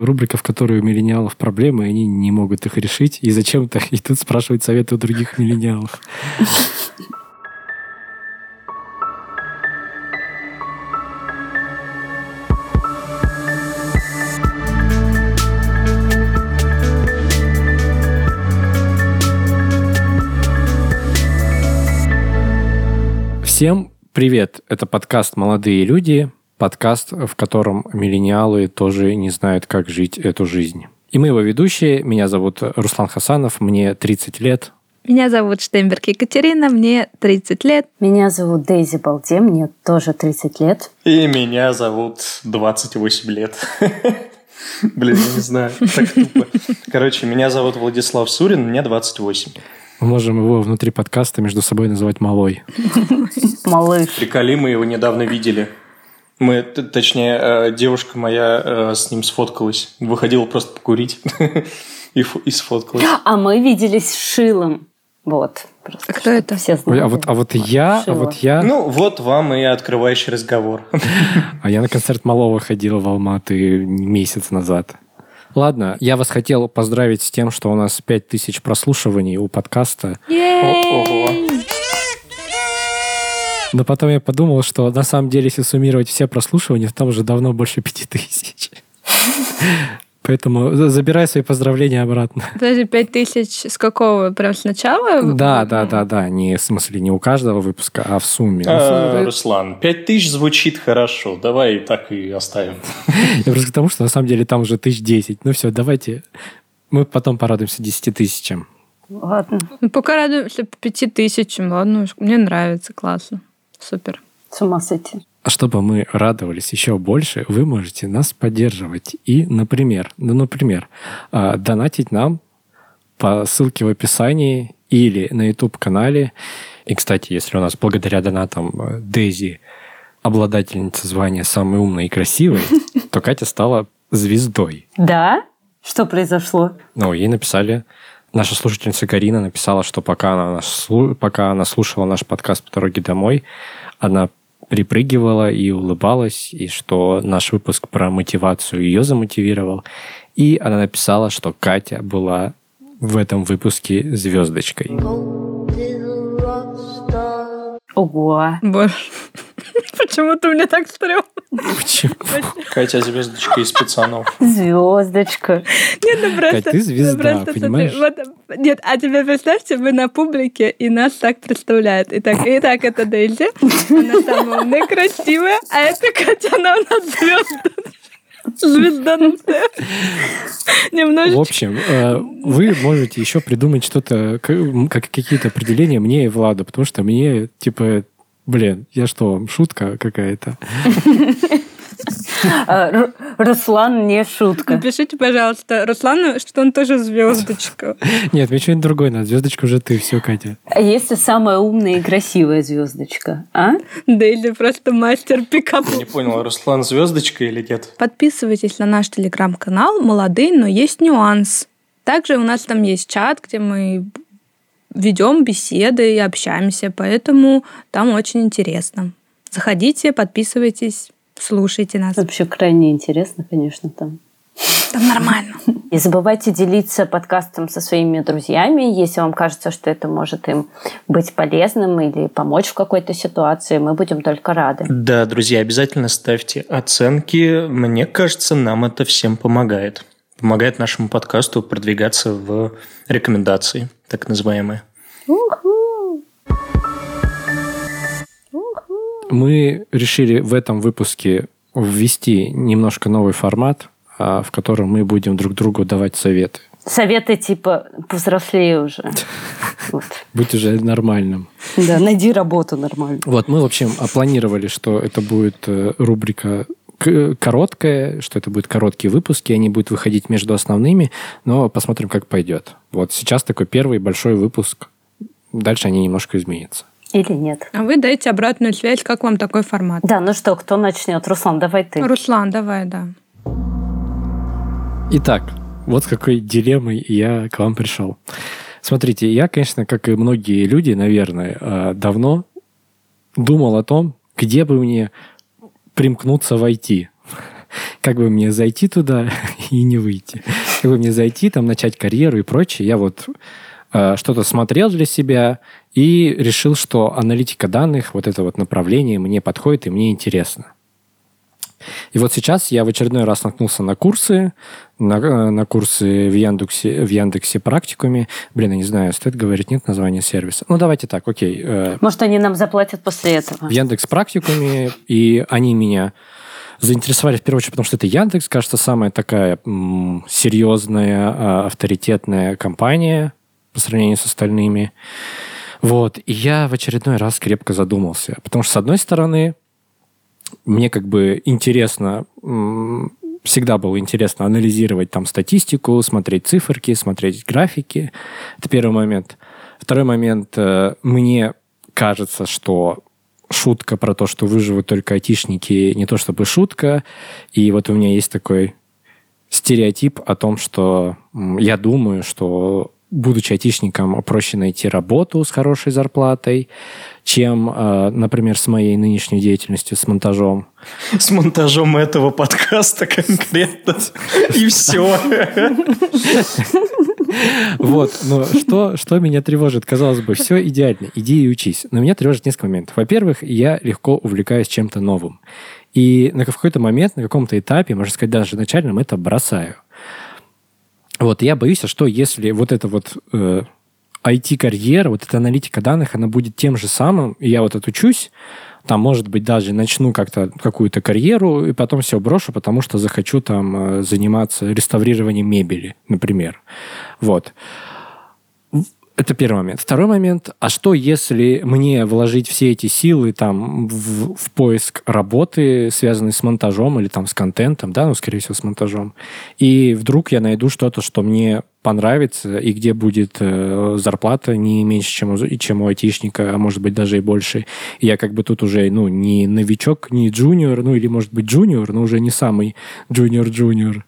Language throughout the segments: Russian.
Рубрика, в которой у миллениалов проблемы, и они не могут их решить, и зачем-то идут спрашивать советы у других миллениалов. Всем привет! Это подкаст «Молодые люди», подкаст, в котором миллениалы тоже не знают, как жить эту жизнь. И мы его ведущие. Меня зовут Руслан Хасанов, мне 30 лет. Меня зовут Штемберг Екатерина, мне 30 лет. Меня зовут Дейзи Балде, мне тоже 30 лет. И меня зовут 28 лет. Блин, я не знаю, так тупо. Короче, меня зовут Владислав Сурин, мне 28. Мы можем его внутри подкаста между собой называть «малой». Малыш. Приколи, мы его недавно видели. Мы, точнее, э, девушка моя э, с ним сфоткалась. Выходила просто покурить и, фо- и сфоткалась. А мы виделись с Шилом. Вот. Просто А кто это? Все Ой, знали. А вот, а вот я, а вот я, Ну, вот вам и открывающий разговор. а я на концерт Малого ходила в Алматы месяц назад. Ладно, я вас хотел поздравить с тем, что у нас 5000 прослушиваний у подкаста. Ого. Но потом я подумал, что на самом деле, если суммировать все прослушивания, то там уже давно больше 5000. Поэтому за- забирай свои поздравления обратно. Подожди, пять тысяч с какого? Прям с начала? Да, да, да, да. Не в смысле не у каждого выпуска, а в сумме. Ну, А, в- Руслан, пять тысяч звучит хорошо. Давай так и оставим. Я просто к тому, что на самом деле там уже тысяч десять. Ну все, давайте. Мы потом порадуемся 10 тысячам. Ладно. Ну, пока радуемся пяти тысячам. Ладно, мне нравится, классно. Супер. С ума сойти. А чтобы мы радовались еще больше, вы можете нас поддерживать. И, например, ну, например, а, донатить нам по ссылке в описании или на YouTube-канале. И, кстати, если у нас благодаря донатам э, Дейзи обладательница звания «Самой умной и красивой», то Катя стала звездой. Да? Что произошло? Ну, ей написали, наша слушательница Карина написала, что пока она, нас пока она слушала наш подкаст по дороге домой, она припрыгивала и улыбалась, и что наш выпуск про мотивацию ее замотивировал. И она написала, что Катя была в этом выпуске звездочкой. Ого. Боже. Почему-то мне так стрёмно. Почему? Катя звездочка из пацанов. Звездочка. Нет, ну просто... Кать, ты звезда, ну просто смотри, понимаешь? вот, нет, а теперь представьте, вы на публике, и нас так представляют. Итак, итак это Дейзи. Она самая умная, красивая, а это Катя, она у нас звезда. Звезданутая. В Немножечко. общем, э, вы можете еще придумать что-то, как какие-то определения мне и Владу, потому что мне, типа, блин, я что, шутка какая-то? А, Ру- Руслан не шутка. Напишите, пожалуйста, Руслану, что он тоже звездочка. Нет, мне что-нибудь другое надо. Звездочка уже ты, все, Катя. А если самая умная и красивая звездочка? А? Дейзи просто мастер пикапа. Не понял, Руслан звездочка или нет? Подписывайтесь на наш телеграм-канал «Молодые, но есть нюанс». Также у нас там есть чат, где мы ведем беседы и общаемся, поэтому там очень интересно. Заходите, подписывайтесь, слушайте нас. Вообще крайне интересно, конечно, там. Там нормально. Не забывайте делиться подкастом со своими друзьями, если вам кажется, что это может им быть полезным или помочь в какой-то ситуации. Мы будем только рады. Да, друзья, обязательно ставьте оценки. Мне кажется, нам это всем помогает. Помогает нашему подкасту продвигаться в рекомендации, так называемые. Уху. Мы решили в этом выпуске ввести немножко новый формат, а, в котором мы будем друг другу давать советы. Советы типа повзрослее уже. Вот. Быть уже нормальным. Да, найди работу нормально. Вот, мы, в общем, опланировали, что это будет э, рубрика к- короткая, что это будут короткие выпуски, они будут выходить между основными, но посмотрим, как пойдет. Вот сейчас такой первый большой выпуск. Дальше они немножко изменятся. Или нет. А вы дайте обратную связь, как вам такой формат. Да, ну что, кто начнет? Руслан, давай ты. Руслан, давай, да. Итак, вот с какой дилеммой я к вам пришел. Смотрите, я, конечно, как и многие люди, наверное, э, давно думал о том, где бы мне примкнуться в IT. как бы мне зайти туда и не выйти. Как бы мне зайти, там, начать карьеру и прочее. Я вот э, что-то смотрел для себя и решил, что аналитика данных, вот это вот направление мне подходит и мне интересно. И вот сейчас я в очередной раз наткнулся на курсы, на, на курсы в Яндексе, в Яндексе практикуме. Блин, я не знаю, стоит говорить, нет названия сервиса. Ну, давайте так, окей. Э, Может, они нам заплатят после этого? В Яндекс практикуме, и они меня заинтересовали в первую очередь, потому что это Яндекс, кажется, самая такая м, серьезная, а, авторитетная компания по сравнению с остальными. Вот. И я в очередной раз крепко задумался. Потому что, с одной стороны, мне как бы интересно, всегда было интересно анализировать там статистику, смотреть циферки, смотреть графики. Это первый момент. Второй момент. Э, мне кажется, что шутка про то, что выживут только айтишники, не то чтобы шутка. И вот у меня есть такой стереотип о том, что я думаю, что будучи айтишником, проще найти работу с хорошей зарплатой, чем, э, например, с моей нынешней деятельностью, с монтажом. С монтажом этого подкаста конкретно. И все. Вот, но что, что меня тревожит? Казалось бы, все идеально, иди и учись. Но меня тревожит несколько моментов. Во-первых, я легко увлекаюсь чем-то новым. И на какой-то момент, на каком-то этапе, можно сказать, даже начальном, это бросаю. Вот, я боюсь, а что если вот это вот э, IT-карьера, вот эта аналитика данных, она будет тем же самым, и я вот отучусь, там, может быть, даже начну как-то какую-то карьеру, и потом все брошу, потому что захочу там э, заниматься реставрированием мебели, например. Вот. Это первый момент. Второй момент. А что, если мне вложить все эти силы там в, в поиск работы, связанной с монтажом или там с контентом, да, ну, скорее всего, с монтажом, и вдруг я найду что-то, что мне понравится, и где будет э, зарплата не меньше, чем у, чем у айтишника, а может быть даже и больше. И я как бы тут уже, ну, не новичок, не джуниор, ну, или, может быть, джуниор, но уже не самый junior-junior.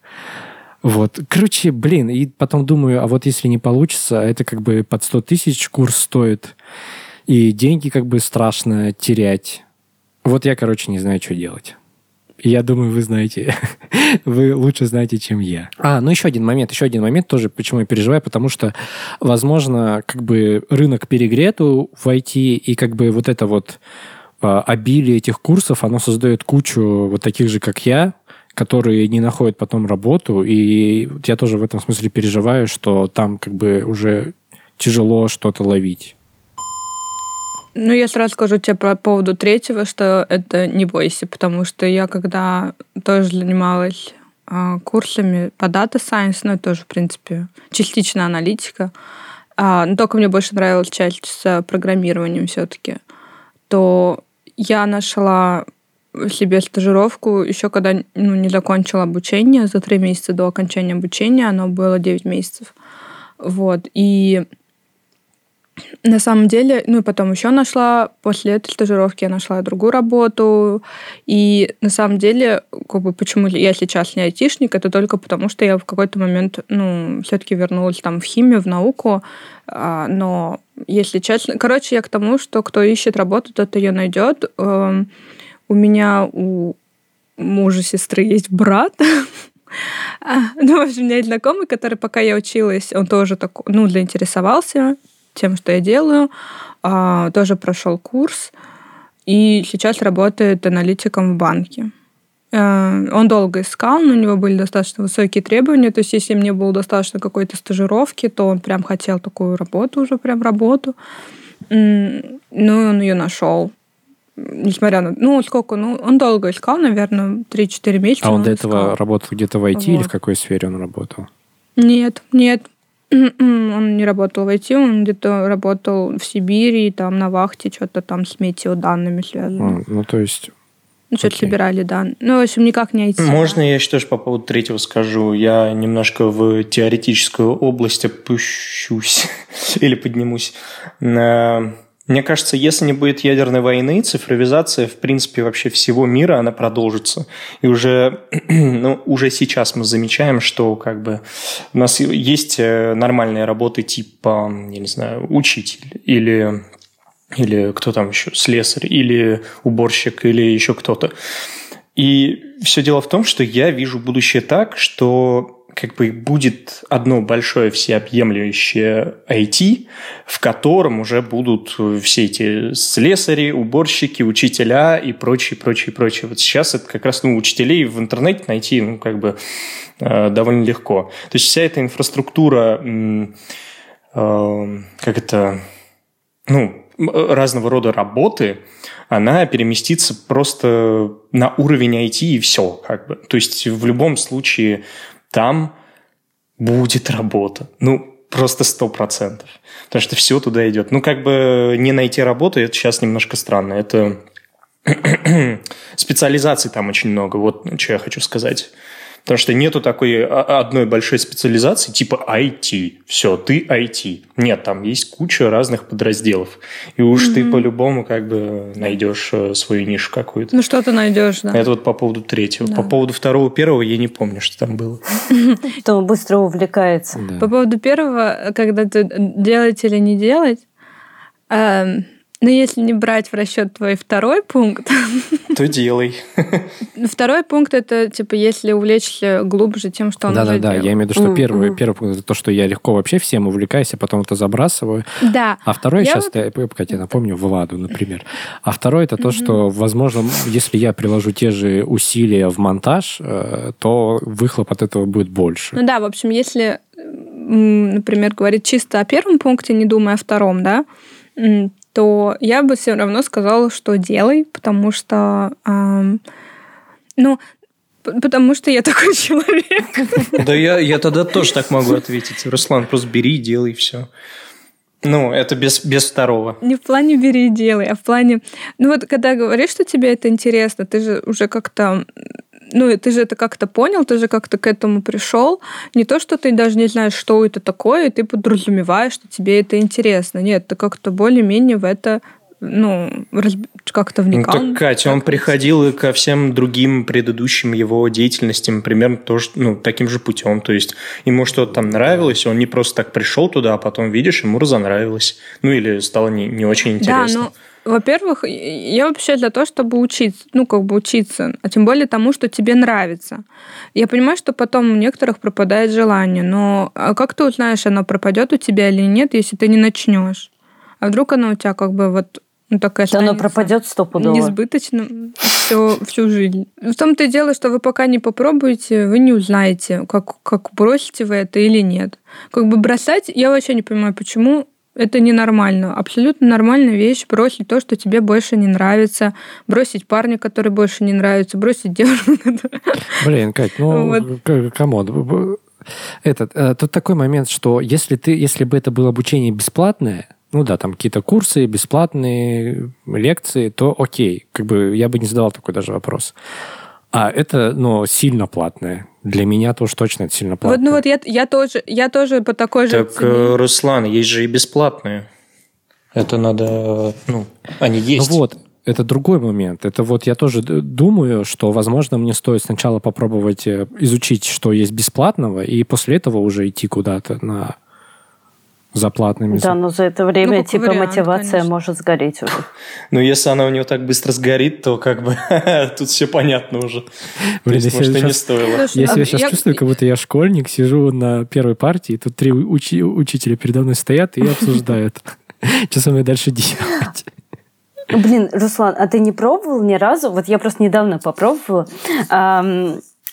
Вот. Короче, блин, и потом думаю, а вот если не получится, это как бы под 100 тысяч курс стоит, и деньги как бы страшно терять. Вот я, короче, не знаю, что делать. Я думаю, вы знаете, вы лучше знаете, чем я. А, ну еще один момент, еще один момент тоже, почему я переживаю, потому что, возможно, как бы рынок перегрет в IT, и как бы вот это вот а, обилие этих курсов, оно создает кучу вот таких же, как я, которые не находят потом работу, и я тоже в этом смысле переживаю, что там как бы уже тяжело что-то ловить. Ну, я сразу скажу тебе по поводу третьего, что это не бойся, потому что я когда тоже занималась э, курсами по Data Science, ну, это тоже, в принципе, частично аналитика, э, но только мне больше нравилась часть с программированием все-таки, то я нашла себе стажировку еще когда ну, не закончила обучение, за три месяца до окончания обучения, оно было 9 месяцев. Вот. И на самом деле, ну и потом еще нашла, после этой стажировки я нашла другую работу. И на самом деле, как бы, почему я сейчас не айтишник, это только потому, что я в какой-то момент, ну, все-таки вернулась там в химию, в науку. А, но, если честно... Короче, я к тому, что кто ищет работу, тот ее найдет. У меня у мужа сестры есть брат. Ну, в общем, у меня есть знакомый, который, пока я училась, он тоже так, ну, заинтересовался тем, что я делаю, а, тоже прошел курс и сейчас работает аналитиком в банке. А, он долго искал, но у него были достаточно высокие требования. То есть, если мне было достаточно какой-то стажировки, то он прям хотел такую работу, уже прям работу. Ну, он ее нашел несмотря на... Ну, сколько? Ну, он долго искал, наверное, 3-4 месяца. А он, он до этого искал. работал где-то в IT вот. или в какой сфере он работал? Нет, нет. Он не работал в IT, он где-то работал в Сибири, там на вахте, что-то там с метеоданными связано. А, ну, то есть... Ну, что-то собирали, да. Ну, в общем, никак не IT. Можно я еще тоже по поводу третьего скажу? Я немножко в теоретическую область опущусь или поднимусь. Мне кажется, если не будет ядерной войны, цифровизация, в принципе, вообще всего мира, она продолжится. И уже, ну, уже сейчас мы замечаем, что как бы у нас есть э, нормальные работы типа, я не знаю, учитель или, или кто там еще, слесарь, или уборщик, или еще кто-то. И все дело в том, что я вижу будущее так, что как бы будет одно большое всеобъемлющее IT, в котором уже будут все эти слесари, уборщики, учителя и прочее, прочее, прочее. Вот сейчас это как раз, ну, учителей в интернете найти, ну, как бы э, довольно легко. То есть вся эта инфраструктура, э, как это, ну, разного рода работы, она переместится просто на уровень IT и все, как бы. То есть в любом случае там будет работа. Ну, просто сто процентов. Потому что все туда идет. Ну, как бы не найти работу, это сейчас немножко странно. Это специализаций там очень много. Вот что я хочу сказать. Потому что нету такой одной большой специализации, типа IT. Все, ты IT. Нет, там есть куча разных подразделов. И уж mm-hmm. ты по-любому как бы найдешь э, свою нишу какую-то. Ну, что ты найдешь, да. Это вот по поводу третьего. Да. По поводу второго, первого я не помню, что там было. Что быстро увлекается. По поводу первого, когда ты делать или не делать, эм, но ну, если не брать в расчет твой второй пункт, то делай. Второй пункт это типа если увлечься глубже тем, что он да, уже да, да. Я имею в виду, что первый, первый пункт это то, что я легко вообще всем увлекаюсь, а потом это забрасываю. Да. А второй я сейчас, вот... я, Катя, напомню, Владу, например. А второй это то, что, возможно, если я приложу те же усилия в монтаж, э, то выхлоп от этого будет больше. Ну да, в общем, если, например, говорить чисто о первом пункте, не думая о втором, да, то я бы все равно сказала, что делай, потому что, эм, ну, потому что я такой человек. Да я, я тогда тоже так могу ответить. Руслан, просто бери, делай все. Ну, это без, без второго. Не в плане бери и делай, а в плане... Ну вот, когда говоришь, что тебе это интересно, ты же уже как-то ну, ты же это как-то понял, ты же как-то к этому пришел. Не то, что ты даже не знаешь, что это такое, и ты подразумеваешь, что тебе это интересно. Нет, ты как-то более-менее в это ну, как-то вникал. Ну, так, Катя, он приходил и ко всем другим предыдущим его деятельностям примерно тоже, ну, таким же путем. То есть ему что-то там нравилось, он не просто так пришел туда, а потом, видишь, ему разонравилось. Ну, или стало не, не очень интересно. Да, ну, во-первых, я вообще для того, чтобы учиться, ну, как бы учиться, а тем более тому, что тебе нравится. Я понимаю, что потом у некоторых пропадает желание, но а как ты узнаешь, оно пропадет у тебя или нет, если ты не начнешь? А вдруг оно у тебя как бы вот ну, так и оно пропадет стопудово. Несбыточно всю, всю жизнь. В том-то и дело, что вы пока не попробуете, вы не узнаете, как, как бросите вы это или нет. Как бы бросать, я вообще не понимаю, почему это ненормально. Абсолютно нормальная вещь бросить то, что тебе больше не нравится, бросить парня, который больше не нравится, бросить девушку. Блин, Кать, ну, вот. come on. Этот, э, тут такой момент, что если, ты, если бы это было обучение бесплатное, ну да, там какие-то курсы, бесплатные лекции, то окей. Как бы я бы не задавал такой даже вопрос. А это, ну, сильно платное. Для меня тоже точно это сильно платно. Вот, ну вот я, я, тоже, я тоже по такой же Так, цене. Э, Руслан, есть же и бесплатные. Это надо, ну, они есть. Ну вот, это другой момент. Это вот я тоже думаю, что, возможно, мне стоит сначала попробовать э, изучить, что есть бесплатного, и после этого уже идти куда-то на за платными. Да, но за это время ну, типа вариант, мотивация конечно. может сгореть уже. Ну, если она у него так быстро сгорит, то как бы тут все понятно уже. Блин, есть, может, и не стоило. я себя сейчас а чувствую, как будто я школьник, сижу на первой партии, тут три учителя передо мной стоят и обсуждают, что со мной дальше делать. Блин, Руслан, а ты не пробовал ни разу? Вот я просто недавно попробовала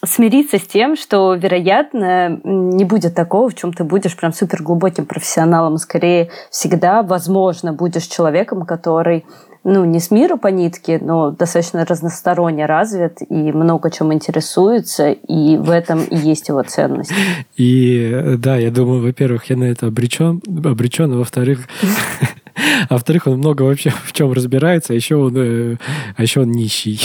смириться с тем, что, вероятно, не будет такого, в чем ты будешь прям супер глубоким профессионалом. Скорее, всегда, возможно, будешь человеком, который ну, не с миру по нитке, но достаточно разносторонне развит и много чем интересуется, и в этом и есть его ценность. И да, я думаю, во-первых, я на это обречен, обречен, а во-вторых, а во-вторых, он много вообще в чем разбирается, а еще он, э, а еще он нищий.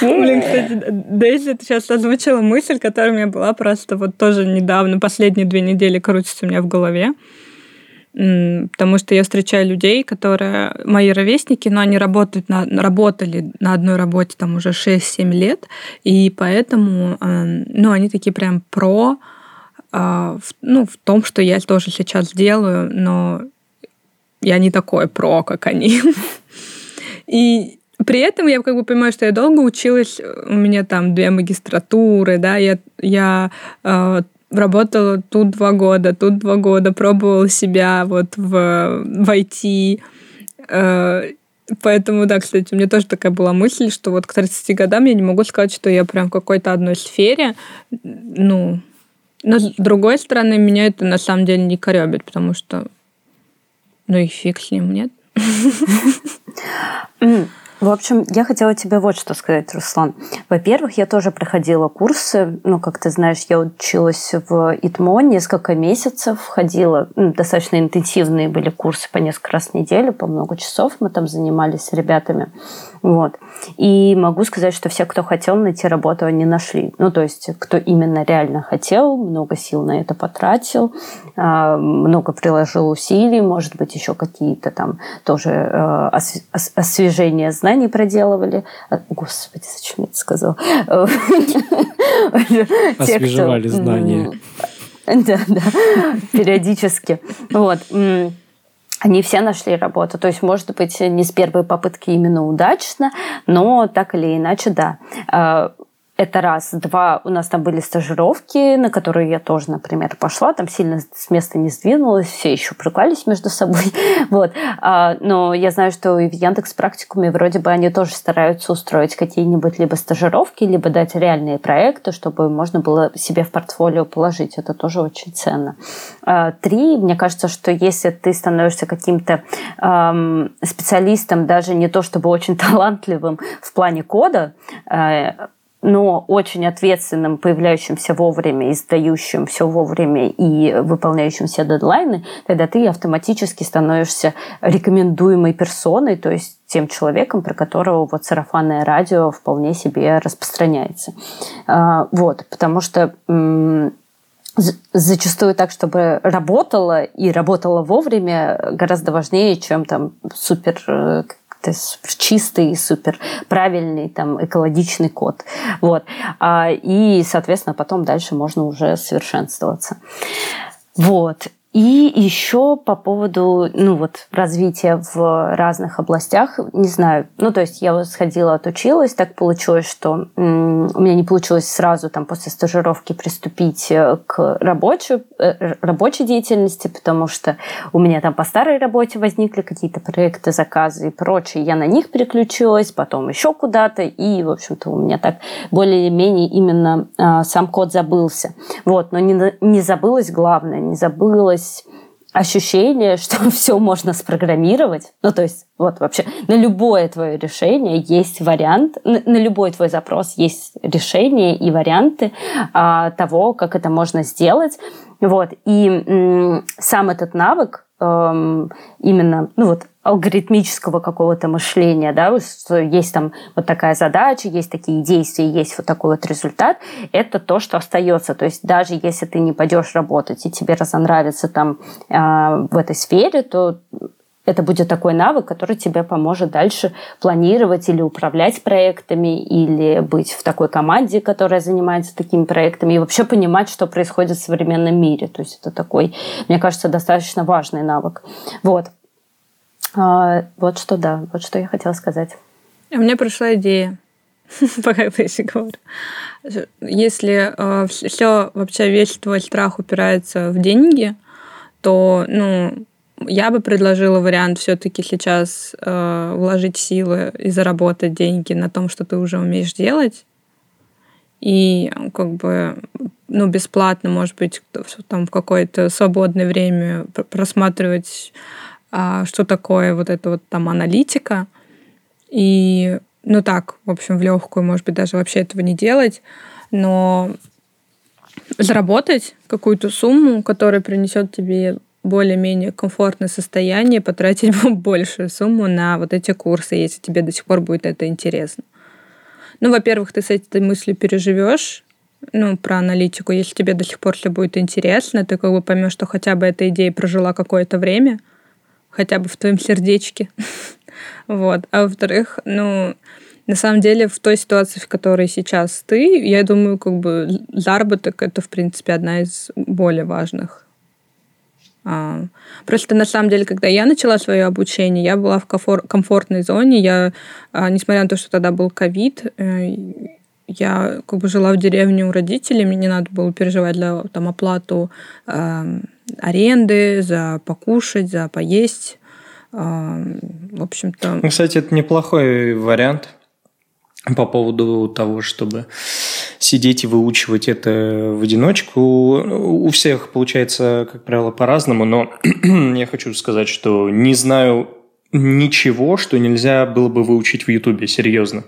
Блин, кстати, Дейзи, сейчас озвучила мысль, которая у меня была просто вот тоже недавно, последние две недели крутится у меня в голове. Потому что я встречаю людей, которые мои ровесники, но они работают на, работали на одной работе там уже 6-7 лет, и поэтому эм, ну, они такие прям про а, ну, в том, что я тоже сейчас делаю, но я не такой про, как они. И при этом я как бы понимаю, что я долго училась, у меня там две магистратуры, да, я, я э, работала тут два года, тут два года, пробовала себя вот в, в IT. Э, поэтому, да, кстати, у меня тоже такая была мысль, что вот к 30 годам я не могу сказать, что я прям в какой-то одной сфере. Ну, но с другой стороны, меня это на самом деле не коребит, потому что ну и фиг с ним, нет? В общем, я хотела тебе вот что сказать, Руслан. Во-первых, я тоже проходила курсы. Ну, как ты знаешь, я училась в ИТМО несколько месяцев, ходила. Ну, достаточно интенсивные были курсы по несколько раз в неделю, по много часов мы там занимались с ребятами. Вот. И могу сказать, что все, кто хотел найти работу, они нашли. Ну, то есть, кто именно реально хотел, много сил на это потратил, а, много приложил усилий, может быть, еще какие-то там тоже э, освежения знаний проделывали. А, господи, зачем я это сказал? Освежевали знания. Да, да, периодически. Вот они все нашли работу. То есть, может быть, не с первой попытки именно удачно, но так или иначе, да. Это раз. Два, у нас там были стажировки, на которые я тоже, например, пошла. Там сильно с места не сдвинулась, все еще прикались между собой. вот. А, но я знаю, что и в Яндекс практикуме вроде бы они тоже стараются устроить какие-нибудь либо стажировки, либо дать реальные проекты, чтобы можно было себе в портфолио положить. Это тоже очень ценно. А, три, мне кажется, что если ты становишься каким-то эм, специалистом, даже не то чтобы очень талантливым в плане кода, э, но очень ответственным, появляющимся вовремя, издающим все вовремя и выполняющим все дедлайны, тогда ты автоматически становишься рекомендуемой персоной, то есть тем человеком, про которого вот сарафанное радио вполне себе распространяется. А, вот, потому что зачастую так, чтобы работало и работало вовремя, гораздо важнее, чем там супер супер чистый, супер правильный, там, экологичный код. Вот. А, и, соответственно, потом дальше можно уже совершенствоваться. Вот. И еще по поводу ну, вот, развития в разных областях, не знаю, ну то есть я вот сходила, отучилась, так получилось, что у меня не получилось сразу там после стажировки приступить э, к рабочей, э, рабочей деятельности, потому что у меня там по старой работе возникли какие-то проекты, заказы и прочее, я на них переключилась, потом еще куда-то, и, в общем-то, у меня так более-менее именно э, сам код забылся. Вот, но не, не забылось главное, не забылось появилось ощущение, что все можно спрограммировать. Ну, то есть, вот вообще, на любое твое решение есть вариант, на, на любой твой запрос есть решение и варианты а, того, как это можно сделать. Вот. И м, сам этот навык эм, именно, ну вот, алгоритмического какого-то мышления, да, что есть там вот такая задача, есть такие действия, есть вот такой вот результат, это то, что остается. То есть даже если ты не пойдешь работать и тебе разонравится там э, в этой сфере, то это будет такой навык, который тебе поможет дальше планировать или управлять проектами, или быть в такой команде, которая занимается такими проектами, и вообще понимать, что происходит в современном мире. То есть это такой, мне кажется, достаточно важный навык. Вот. А, вот что да, вот что я хотела сказать. У меня пришла идея, пока ты еще говорю. Если э, все вообще весь твой страх упирается в деньги, то ну, я бы предложила вариант все-таки сейчас э, вложить силы и заработать деньги на том, что ты уже умеешь делать. И как бы ну, бесплатно, может быть, там в какое-то свободное время просматривать а, что такое вот это вот там аналитика. И, ну так, в общем, в легкую, может быть, даже вообще этого не делать, но заработать какую-то сумму, которая принесет тебе более-менее комфортное состояние, потратить большую сумму на вот эти курсы, если тебе до сих пор будет это интересно. Ну, во-первых, ты с этой мыслью переживешь, ну, про аналитику. Если тебе до сих пор все будет интересно, ты как бы поймешь, что хотя бы эта идея прожила какое-то время — хотя бы в твоем сердечке. вот. А во-вторых, ну, на самом деле, в той ситуации, в которой сейчас ты, я думаю, как бы заработок — это, в принципе, одна из более важных А, просто на самом деле, когда я начала свое обучение, я была в комфортной зоне. Я, а, несмотря на то, что тогда был ковид, э, я как бы жила в деревне у родителей, мне не надо было переживать для там, оплату аренды, за покушать, за поесть. Э, в общем-то... Ну, кстати, это неплохой вариант по поводу того, чтобы сидеть и выучивать это в одиночку. У всех получается, как правило, по-разному, но я хочу сказать, что не знаю ничего, что нельзя было бы выучить в Ютубе, серьезно.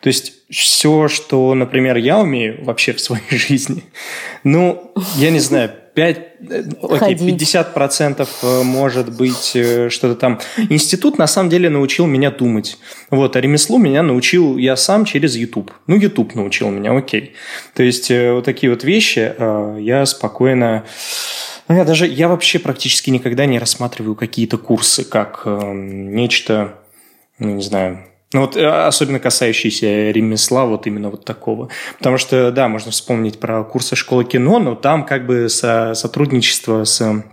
То есть все, что, например, я умею вообще в своей жизни, ну, я не знаю, 5, э, окей, 50% э, может быть э, что-то там. Институт на самом деле научил меня думать. Вот, а ремеслу меня научил я сам через YouTube. Ну, YouTube научил меня, окей. То есть вот такие вот вещи я спокойно... Ну, я даже, я вообще практически никогда не рассматриваю какие-то курсы как э, нечто, ну, не знаю, ну вот э, особенно касающиеся ремесла, вот именно вот такого. Потому что, да, можно вспомнить про курсы школы кино, но там как бы со, сотрудничество с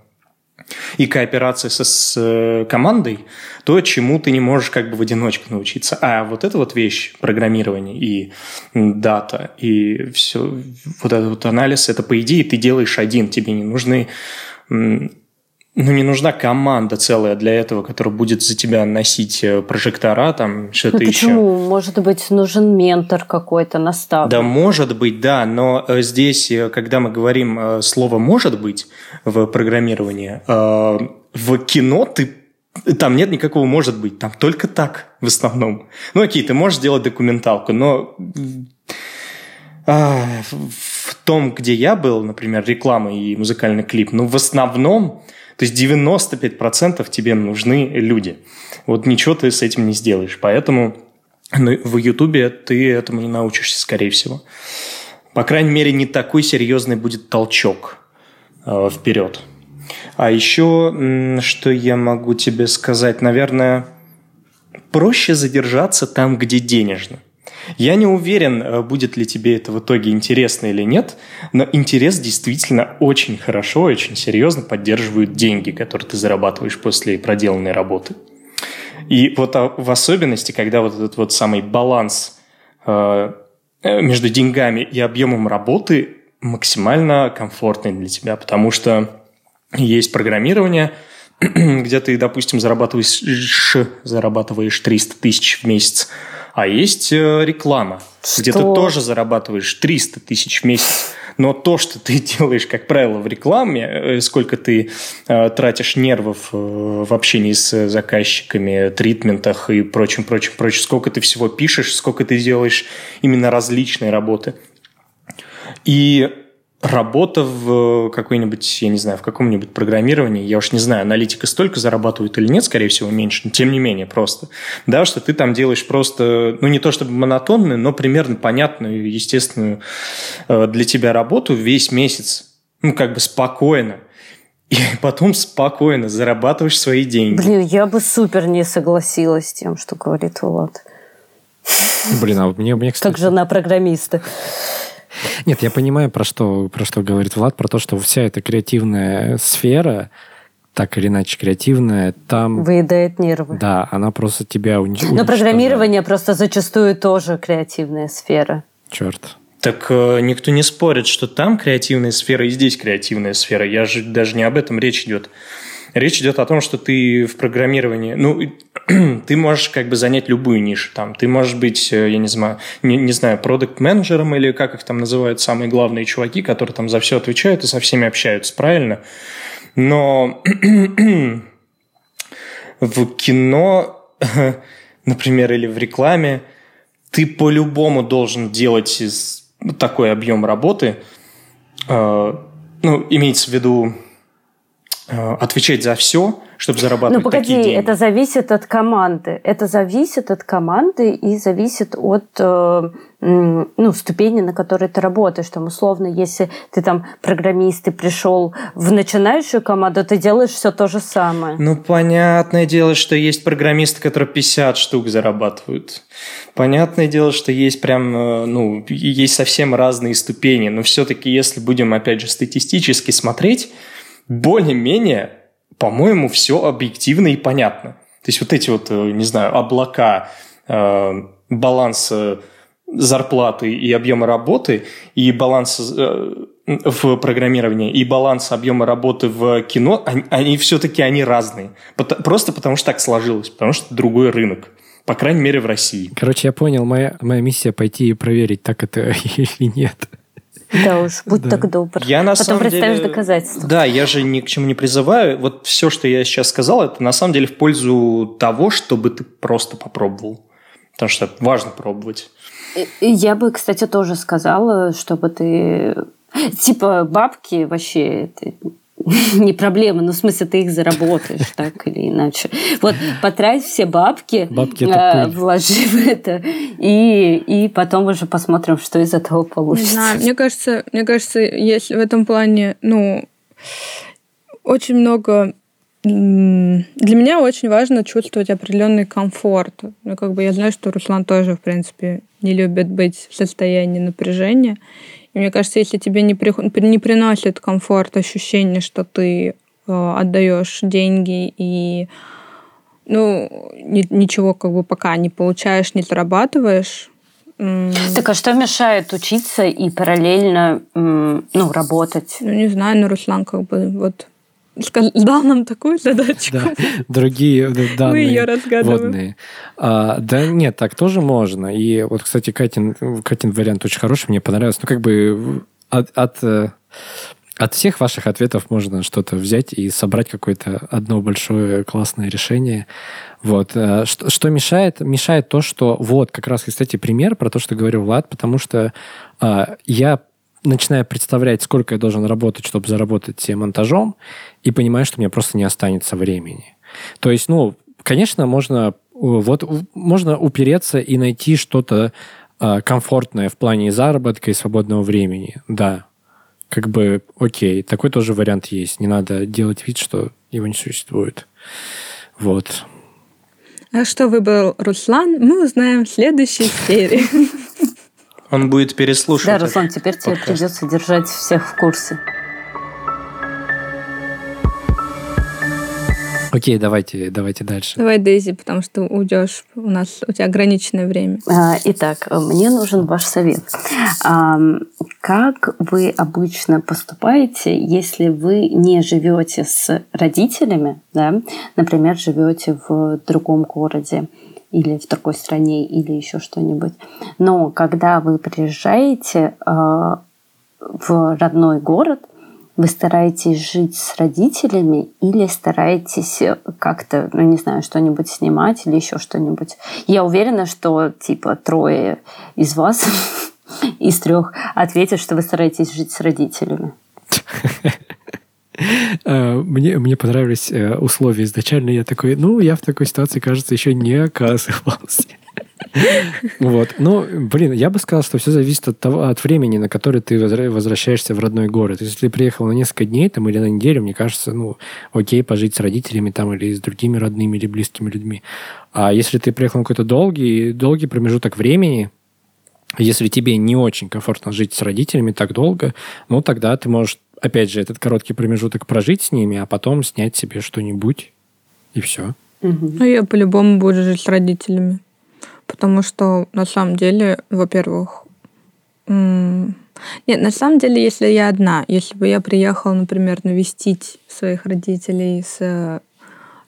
и кооперация со, с э, командой, то, чему ты не можешь как бы в одиночку научиться. А вот эта вот вещь, программирование и дата, и все, вот этот вот анализ, это по идее ты делаешь один, тебе не нужны ну, не нужна команда целая для этого, которая будет за тебя носить э, прожектора, там, что-то ну, еще. Почему? Может быть, нужен ментор какой-то, наставник? Да, может быть, да, но э, здесь, э, когда мы говорим слово «может быть» в программировании, в кино ты там нет никакого «может быть», там только так в основном. Ну, окей, ты можешь сделать документалку, но в том, где я был, например, реклама и музыкальный клип, ну, в основном то есть 95% тебе нужны люди. Вот ничего ты с этим не сделаешь. Поэтому ну, в Ютубе ты этому не научишься, скорее всего. По крайней мере, не такой серьезный будет толчок э, вперед. А еще, что я могу тебе сказать, наверное, проще задержаться там, где денежно. Я не уверен, э, будет ли тебе это в итоге интересно или нет, но интерес действительно очень хорошо, очень серьезно поддерживают деньги, которые ты зарабатываешь после проделанной работы. И вот а, в особенности, когда вот этот вот самый баланс э, э, между деньгами и объемом работы максимально комфортный для тебя, потому что есть программирование, где ты, допустим, зарабатываешь, зарабатываешь 300 тысяч в месяц, а есть э, реклама, что? где ты тоже зарабатываешь 300 тысяч в месяц. Но то, что ты делаешь, как правило, в рекламе, э, сколько ты э, тратишь нервов э, в общении с заказчиками, тритментах и прочим, прочим, прочим, сколько ты всего пишешь, сколько ты делаешь именно различные работы. И работа в какой-нибудь, я не знаю, в каком-нибудь программировании, я уж не знаю, аналитика столько зарабатывает или нет, скорее всего, меньше, но тем не менее просто. Да, что ты там делаешь просто, ну не то чтобы монотонную, но примерно понятную, естественную э, для тебя работу весь месяц. Ну, как бы спокойно. И потом спокойно зарабатываешь свои деньги. Блин, я бы супер не согласилась с тем, что говорит Влад. Блин, а мне, мне кстати... Как жена программиста. Нет, я понимаю, про что, про что говорит Влад, про то, что вся эта креативная сфера, так или иначе креативная, там... Выедает нервы. Да, она просто тебя уничтожает. Но программирование просто зачастую тоже креативная сфера. Черт. Так э, никто не спорит, что там креативная сфера и здесь креативная сфера. Я же даже не об этом речь идет. Речь идет о том, что ты в программировании, ну, ты можешь как бы занять любую нишу. Там, ты можешь быть, э, я не знаю, не, не знаю, продукт-менеджером или как их там называют самые главные чуваки, которые там за все отвечают и со всеми общаются, правильно? Но в кино, например, или в рекламе, ты по-любому должен делать такой объем работы, э, ну, имеется в виду отвечать за все, чтобы зарабатывать Ну, погоди, такие деньги. это зависит от команды. Это зависит от команды и зависит от э, ну, ступени, на которой ты работаешь. Там, условно, если ты там программист и пришел в начинающую команду, ты делаешь все то же самое. Ну, понятное дело, что есть программисты, которые 50 штук зарабатывают. Понятное дело, что есть прям, э, ну, есть совсем разные ступени. Но все-таки, если будем, опять же, статистически смотреть, более-менее, по-моему, все объективно и понятно. То есть вот эти вот, э, не знаю, облака, э, баланс э, зарплаты и объема работы, и баланс в программировании, и баланс объема работы в кино, они, они все-таки они разные. Просто потому что так сложилось, потому что другой рынок. По крайней мере, в России. Короче, я понял, моя, моя миссия пойти и проверить, так это или нет. Да уж, будь да. так добр. Я на Потом самом представишь деле... доказательства. Да, я же ни к чему не призываю. Вот все, что я сейчас сказал, это на самом деле в пользу того, чтобы ты просто попробовал. Потому что важно пробовать. Я бы, кстати, тоже сказала, чтобы ты... Типа бабки вообще не проблема, ну, в смысле, ты их заработаешь, так или иначе. Вот потрать все бабки, бабки это пыль. вложи в это, и, и потом уже посмотрим, что из этого получится. Не знаю, мне кажется, мне кажется, если в этом плане, ну, очень много для меня очень важно чувствовать определенный комфорт. Ну, как бы я знаю, что Руслан тоже, в принципе, не любит быть в состоянии напряжения. И мне кажется, если тебе не, при, не приносит комфорт ощущение, что ты э, отдаешь деньги и ну, ни, ничего как бы пока не получаешь, не зарабатываешь. Так а что мешает учиться и параллельно ну, работать? Ну, не знаю, но Руслан как бы вот дал нам такую задачку. Да, другие данные Мы ее разгадываем. Водные. А, да нет, так тоже можно. И вот, кстати, Катин, Катин вариант очень хороший, мне понравился. Ну, как бы от, от, э, от всех ваших ответов можно что-то взять и собрать какое-то одно большое классное решение. Вот. Э, что, что мешает? Мешает то, что... Вот, как раз, кстати, пример про то, что говорил Влад, потому что а, я начинаю представлять, сколько я должен работать, чтобы заработать себе монтажом, и понимаю, что мне просто не останется времени. То есть, ну, конечно, можно вот можно упереться и найти что-то э, комфортное в плане заработка и свободного времени. Да, как бы окей, такой тоже вариант есть. Не надо делать вид, что его не существует. Вот. А что выбрал Руслан, мы узнаем в следующей серии. Он будет переслушивать. Да, Руслан, теперь тебе придется держать всех в курсе. Окей, давайте, давайте дальше. Давай, Дейзи, потому что уйдешь, у нас у тебя ограниченное время. А, итак, мне нужен ваш совет. Как вы обычно поступаете, если вы не живете с родителями, да, например, живете в другом городе? Или в другой стране, или еще что-нибудь. Но когда вы приезжаете э, в родной город, вы стараетесь жить с родителями или стараетесь как-то, ну не знаю, что-нибудь снимать или еще что-нибудь. Я уверена, что типа трое из вас из трех ответят, что вы стараетесь жить с родителями. Э, мне, мне понравились э, условия изначально. Я такой, ну, я в такой ситуации, кажется, еще не оказывался. Вот. Ну, блин, я бы сказал, что все зависит от того, от времени, на которое ты возвращаешься в родной город. Если ты приехал на несколько дней там, или на неделю, мне кажется, ну, окей, пожить с родителями там или с другими родными или близкими людьми. А если ты приехал на какой-то долгий, долгий промежуток времени, если тебе не очень комфортно жить с родителями так долго, ну, тогда ты можешь опять же, этот короткий промежуток прожить с ними, а потом снять себе что-нибудь, и все. Ну, я по-любому буду жить с родителями. Потому что, на самом деле, во-первых, нет, на самом деле, если я одна, если бы я приехала, например, навестить своих родителей с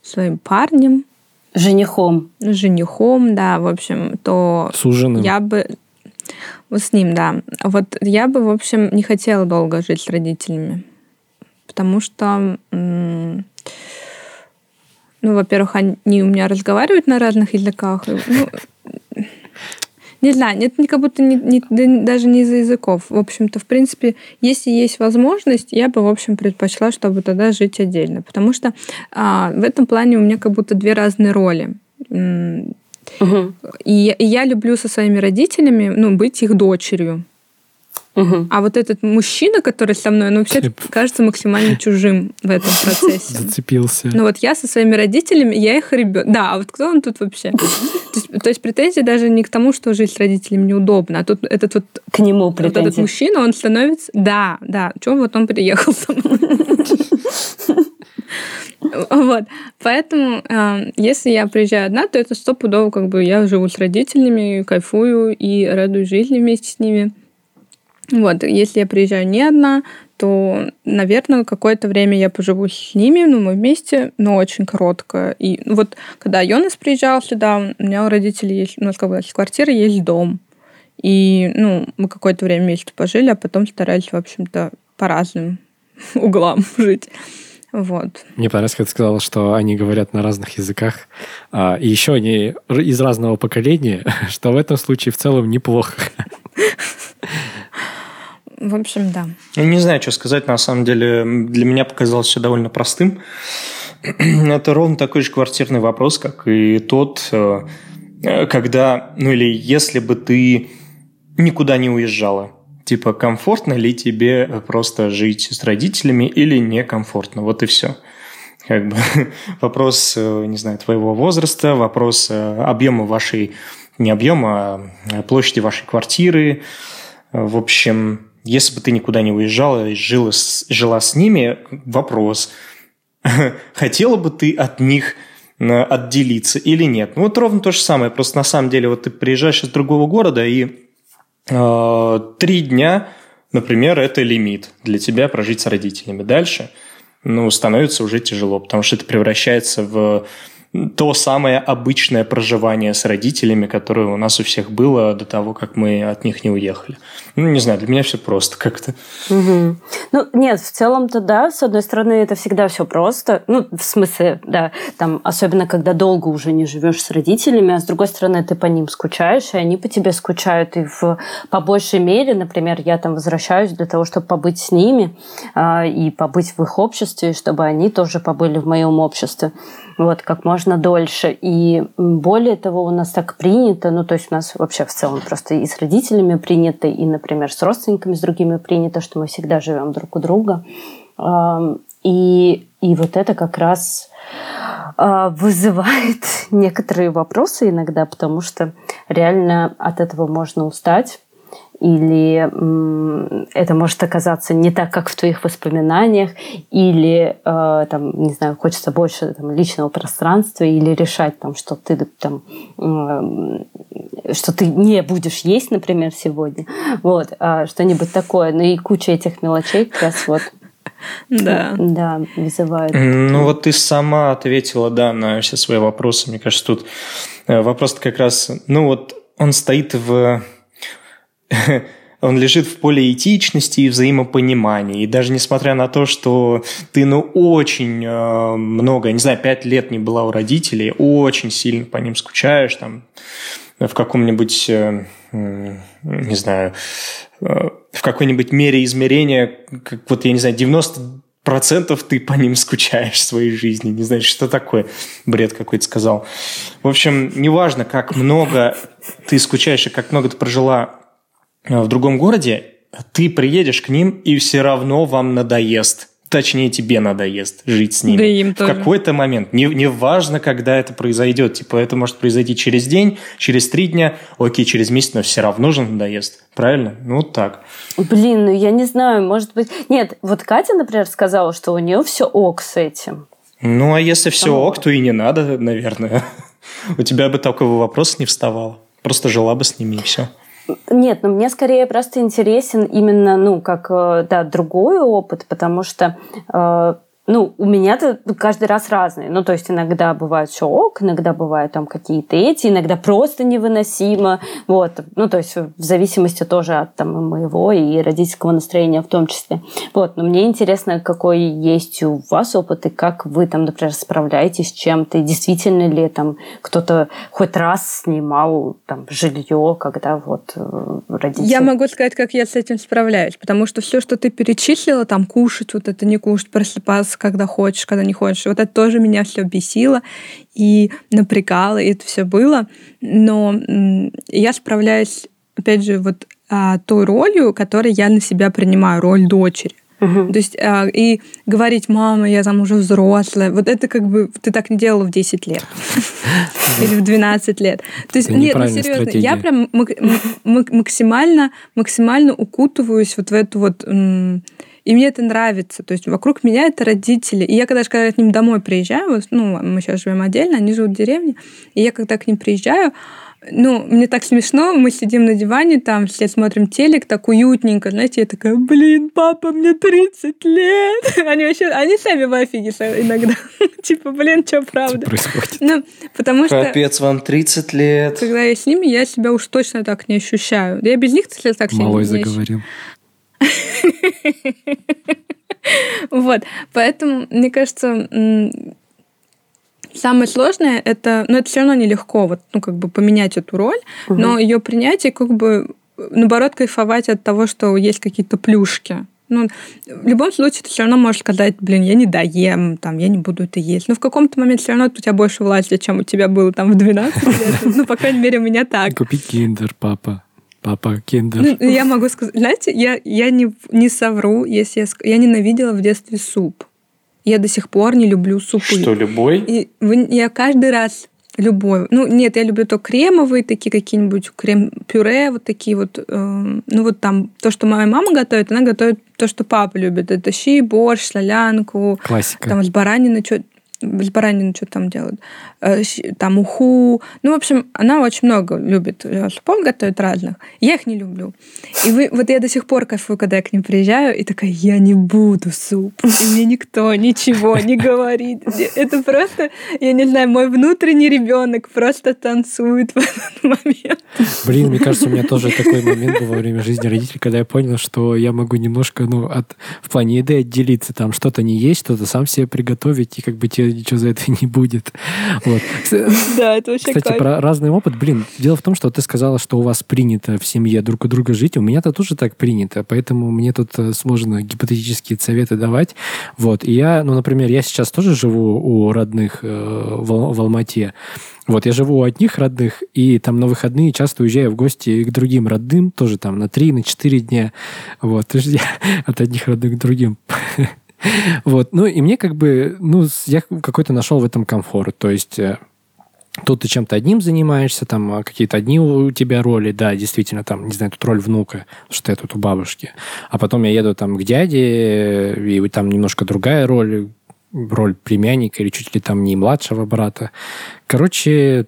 своим парнем, женихом, женихом, да, в общем, то с ужином. я бы вот с ним, да. Вот я бы, в общем, не хотела долго жить с родителями. Потому что, ну, во-первых, они у меня разговаривают на разных языках. Ну, не знаю, нет, как будто не, не, даже не из-за языков. В общем-то, в принципе, если есть возможность, я бы, в общем, предпочла, чтобы тогда жить отдельно. Потому что а, в этом плане у меня как будто две разные роли. Угу. И, и я люблю со своими родителями ну, быть их дочерью. Угу. А вот этот мужчина, который со мной, он вообще кажется максимально чужим в этом процессе. Зацепился. Ну вот я со своими родителями, я их ребенок. Да, а вот кто он тут вообще? То есть, то есть претензии даже не к тому, что жить с родителями неудобно, а тут этот вот... К нему претензии. Вот этот мужчина, он становится... Да, да. Чего вот он приехал со мной? Вот. Поэтому, э, если я приезжаю одна, то это стопудово, как бы я живу с родителями, кайфую и радуюсь жизни вместе с ними. Вот, если я приезжаю не одна, то, наверное, какое-то время я поживу с ними, ну, мы вместе, но очень коротко. И вот когда Йонас приезжал сюда, у меня у родителей есть, у нас как бы квартира, есть дом. И, ну, мы какое-то время вместе пожили, а потом старались, в общем-то, по разным углам жить. Вот. Мне понравилось, как ты сказала, что они говорят на разных языках, а, и еще они из разного поколения, что в этом случае в целом неплохо. В общем, да. Я не знаю, что сказать. На самом деле, для меня показалось все довольно простым. Это ровно такой же квартирный вопрос, как и тот, э, когда, ну или если бы ты никуда не уезжала. Типа, комфортно ли тебе просто жить с родителями или некомфортно? Вот и все. Как бы вопрос, э, не знаю, твоего возраста, вопрос э, объема вашей, не объема, а площади вашей квартиры. В общем, если бы ты никуда не уезжала и жила жила с ними, вопрос, хотела бы ты от них э, отделиться или нет? Ну, вот ровно то же самое. Просто на самом деле вот ты приезжаешь из другого города, и э, три дня, например, это лимит для тебя прожить с родителями. Дальше, ну, становится уже тяжело, потому что это превращается в то самое обычное проживание с родителями, которое у нас у всех было до того, как мы от них не уехали. Ну, не знаю, для меня все просто как-то. Угу. Ну, нет, в целом-то да, с одной стороны, это всегда все просто. Ну, в смысле, да, там, особенно когда долго уже не живешь с родителями, а с другой стороны, ты по ним скучаешь, и они по тебе скучают. И в, по большей мере, например, я там возвращаюсь для того, чтобы побыть с ними э, и побыть в их обществе, чтобы они тоже побыли в моем обществе вот, как можно дольше. И более того, у нас так принято, ну, то есть у нас вообще в целом просто и с родителями принято, и, например, с родственниками, с другими принято, что мы всегда живем друг у друга. И, и вот это как раз а, вызывает некоторые вопросы иногда, потому что реально от этого можно устать или это может оказаться не так, как в твоих воспоминаниях, или э, там, не знаю, хочется больше там, личного пространства, или решать, там, что ты там, э, что ты не будешь есть, например, сегодня, вот, а что-нибудь такое, ну и куча этих мелочей как раз вот да. Да, вызывает. Ну вот ты сама ответила, да, на все свои вопросы. Мне кажется, тут э, вопрос как раз, ну вот он стоит в он лежит в поле этичности и взаимопонимания. И даже несмотря на то, что ты, ну, очень э, много, не знаю, пять лет не была у родителей, очень сильно по ним скучаешь, там, в каком-нибудь, э, не знаю, э, в какой-нибудь мере измерения, как вот, я не знаю, 90 процентов ты по ним скучаешь в своей жизни. Не знаю, что такое. Бред какой-то сказал. В общем, неважно, как много ты скучаешь и как много ты прожила в другом городе, ты приедешь к ним, и все равно вам надоест. Точнее, тебе надоест жить с ними. Да им в какой-то момент. Не, не важно, когда это произойдет. Типа, это может произойти через день, через три дня, окей, через месяц, но все равно же надоест. Правильно? Ну, вот так. Блин, ну я не знаю, может быть... Нет, вот Катя, например, сказала, что у нее все ок с этим. Ну, а если все Там... ок, то и не надо, наверное. У тебя бы такого вопроса не вставало. Просто жила бы с ними и все. Нет, ну, мне скорее просто интересен именно, ну, как, э, да, другой опыт, потому что э, ну, у меня-то каждый раз разные. Ну, то есть иногда бывает все ок, иногда бывают там какие-то эти, иногда просто невыносимо. Вот. Ну, то есть в зависимости тоже от там, моего и родительского настроения в том числе. Вот. Но мне интересно, какой есть у вас опыт и как вы там, например, справляетесь с чем-то. И действительно ли там кто-то хоть раз снимал там жилье, когда вот э, родители... Я могу сказать, как я с этим справляюсь, потому что все, что ты перечислила, там кушать, вот это не кушать, просыпаться, когда хочешь, когда не хочешь. Вот это тоже меня все бесило и напрягало, и это все было. Но я справляюсь, опять же, вот а, той ролью, которой я на себя принимаю, роль дочери. Мгм. То есть а, и говорить, мама, я там уже взрослая, вот это как бы ты так не делала в 10 лет или в 12 лет. То есть Это нет, ну серьезно, я прям максимально максимально укутываюсь вот в эту вот и мне это нравится. То есть вокруг меня это родители. И я когда, же, когда к ним домой приезжаю, вот, ну, мы сейчас живем отдельно, они живут в деревне, и я когда к ним приезжаю, ну, мне так смешно, мы сидим на диване, там все смотрим телек, так уютненько, знаете, я такая, блин, папа, мне 30 лет. Они вообще, они сами в офиге иногда. Типа, блин, что Что правда? происходит? Ну, потому что Капец, вам 30 лет. когда я с ними, я себя уж точно так не ощущаю. Я без них, кстати, так себя Малой не ощущаю. заговорил. Вот, поэтому, мне кажется, самое сложное это, ну, это все равно нелегко, вот, ну, как бы поменять эту роль, но ее принятие, как бы, наоборот, кайфовать от того, что есть какие-то плюшки. Ну, в любом случае, ты все равно можешь сказать, блин, я не доем, там, я не буду это есть. Но в каком-то моменте все равно у тебя больше власти, чем у тебя было там в 12 лет. Ну, по крайней мере, у меня так. Купи киндер, папа. Папа, киндер. Ну, я могу сказать, знаете, я, я не, не совру, если я, ск- я ненавидела в детстве суп. Я до сих пор не люблю супы. Что, любой? И вы- я каждый раз любой. Ну, нет, я люблю то кремовые, такие какие-нибудь крем-пюре, вот такие вот. э, ну, вот там то, что моя мама готовит, она готовит то, что папа любит. Это щи, борщ, солянку, Классика. там с баранины что с баранины что там делают, Э, там уху. Ну, в общем, она очень много любит э, супов готовит разных. Я их не люблю. И вы, вот я до сих пор кайфую, когда я к ним приезжаю, и такая, я не буду суп. И мне никто ничего не говорит. Это просто, я не знаю, мой внутренний ребенок просто танцует в этот момент. Блин, мне кажется, у меня тоже такой момент был во время жизни родителей, когда я понял, что я могу немножко, ну, от, в плане еды отделиться, там что-то не есть, что-то сам себе приготовить, и как бы тебе ничего за это не будет. Вот. Да, это вообще Кстати, кайф. про разный опыт. Блин, дело в том, что ты сказала, что у вас принято в семье друг у друга жить. У меня-то тоже так принято, поэтому мне тут э, сложно гипотетические советы давать. Вот. И я, ну, например, я сейчас тоже живу у родных э, в, Ал- в Алмате. Вот, я живу у одних родных, и там на выходные часто уезжаю в гости к другим родным, тоже там на 3, на 4 дня. Вот, от одних родных к другим. Вот, ну и мне как бы, ну, я какой-то нашел в этом комфорт. То есть э, Тут ты чем-то одним занимаешься, там а, какие-то одни у тебя роли, да, действительно, там, не знаю, тут роль внука, что я тут у бабушки. А потом я еду там к дяде, и там немножко другая роль, роль племянника или чуть ли там не младшего брата. Короче,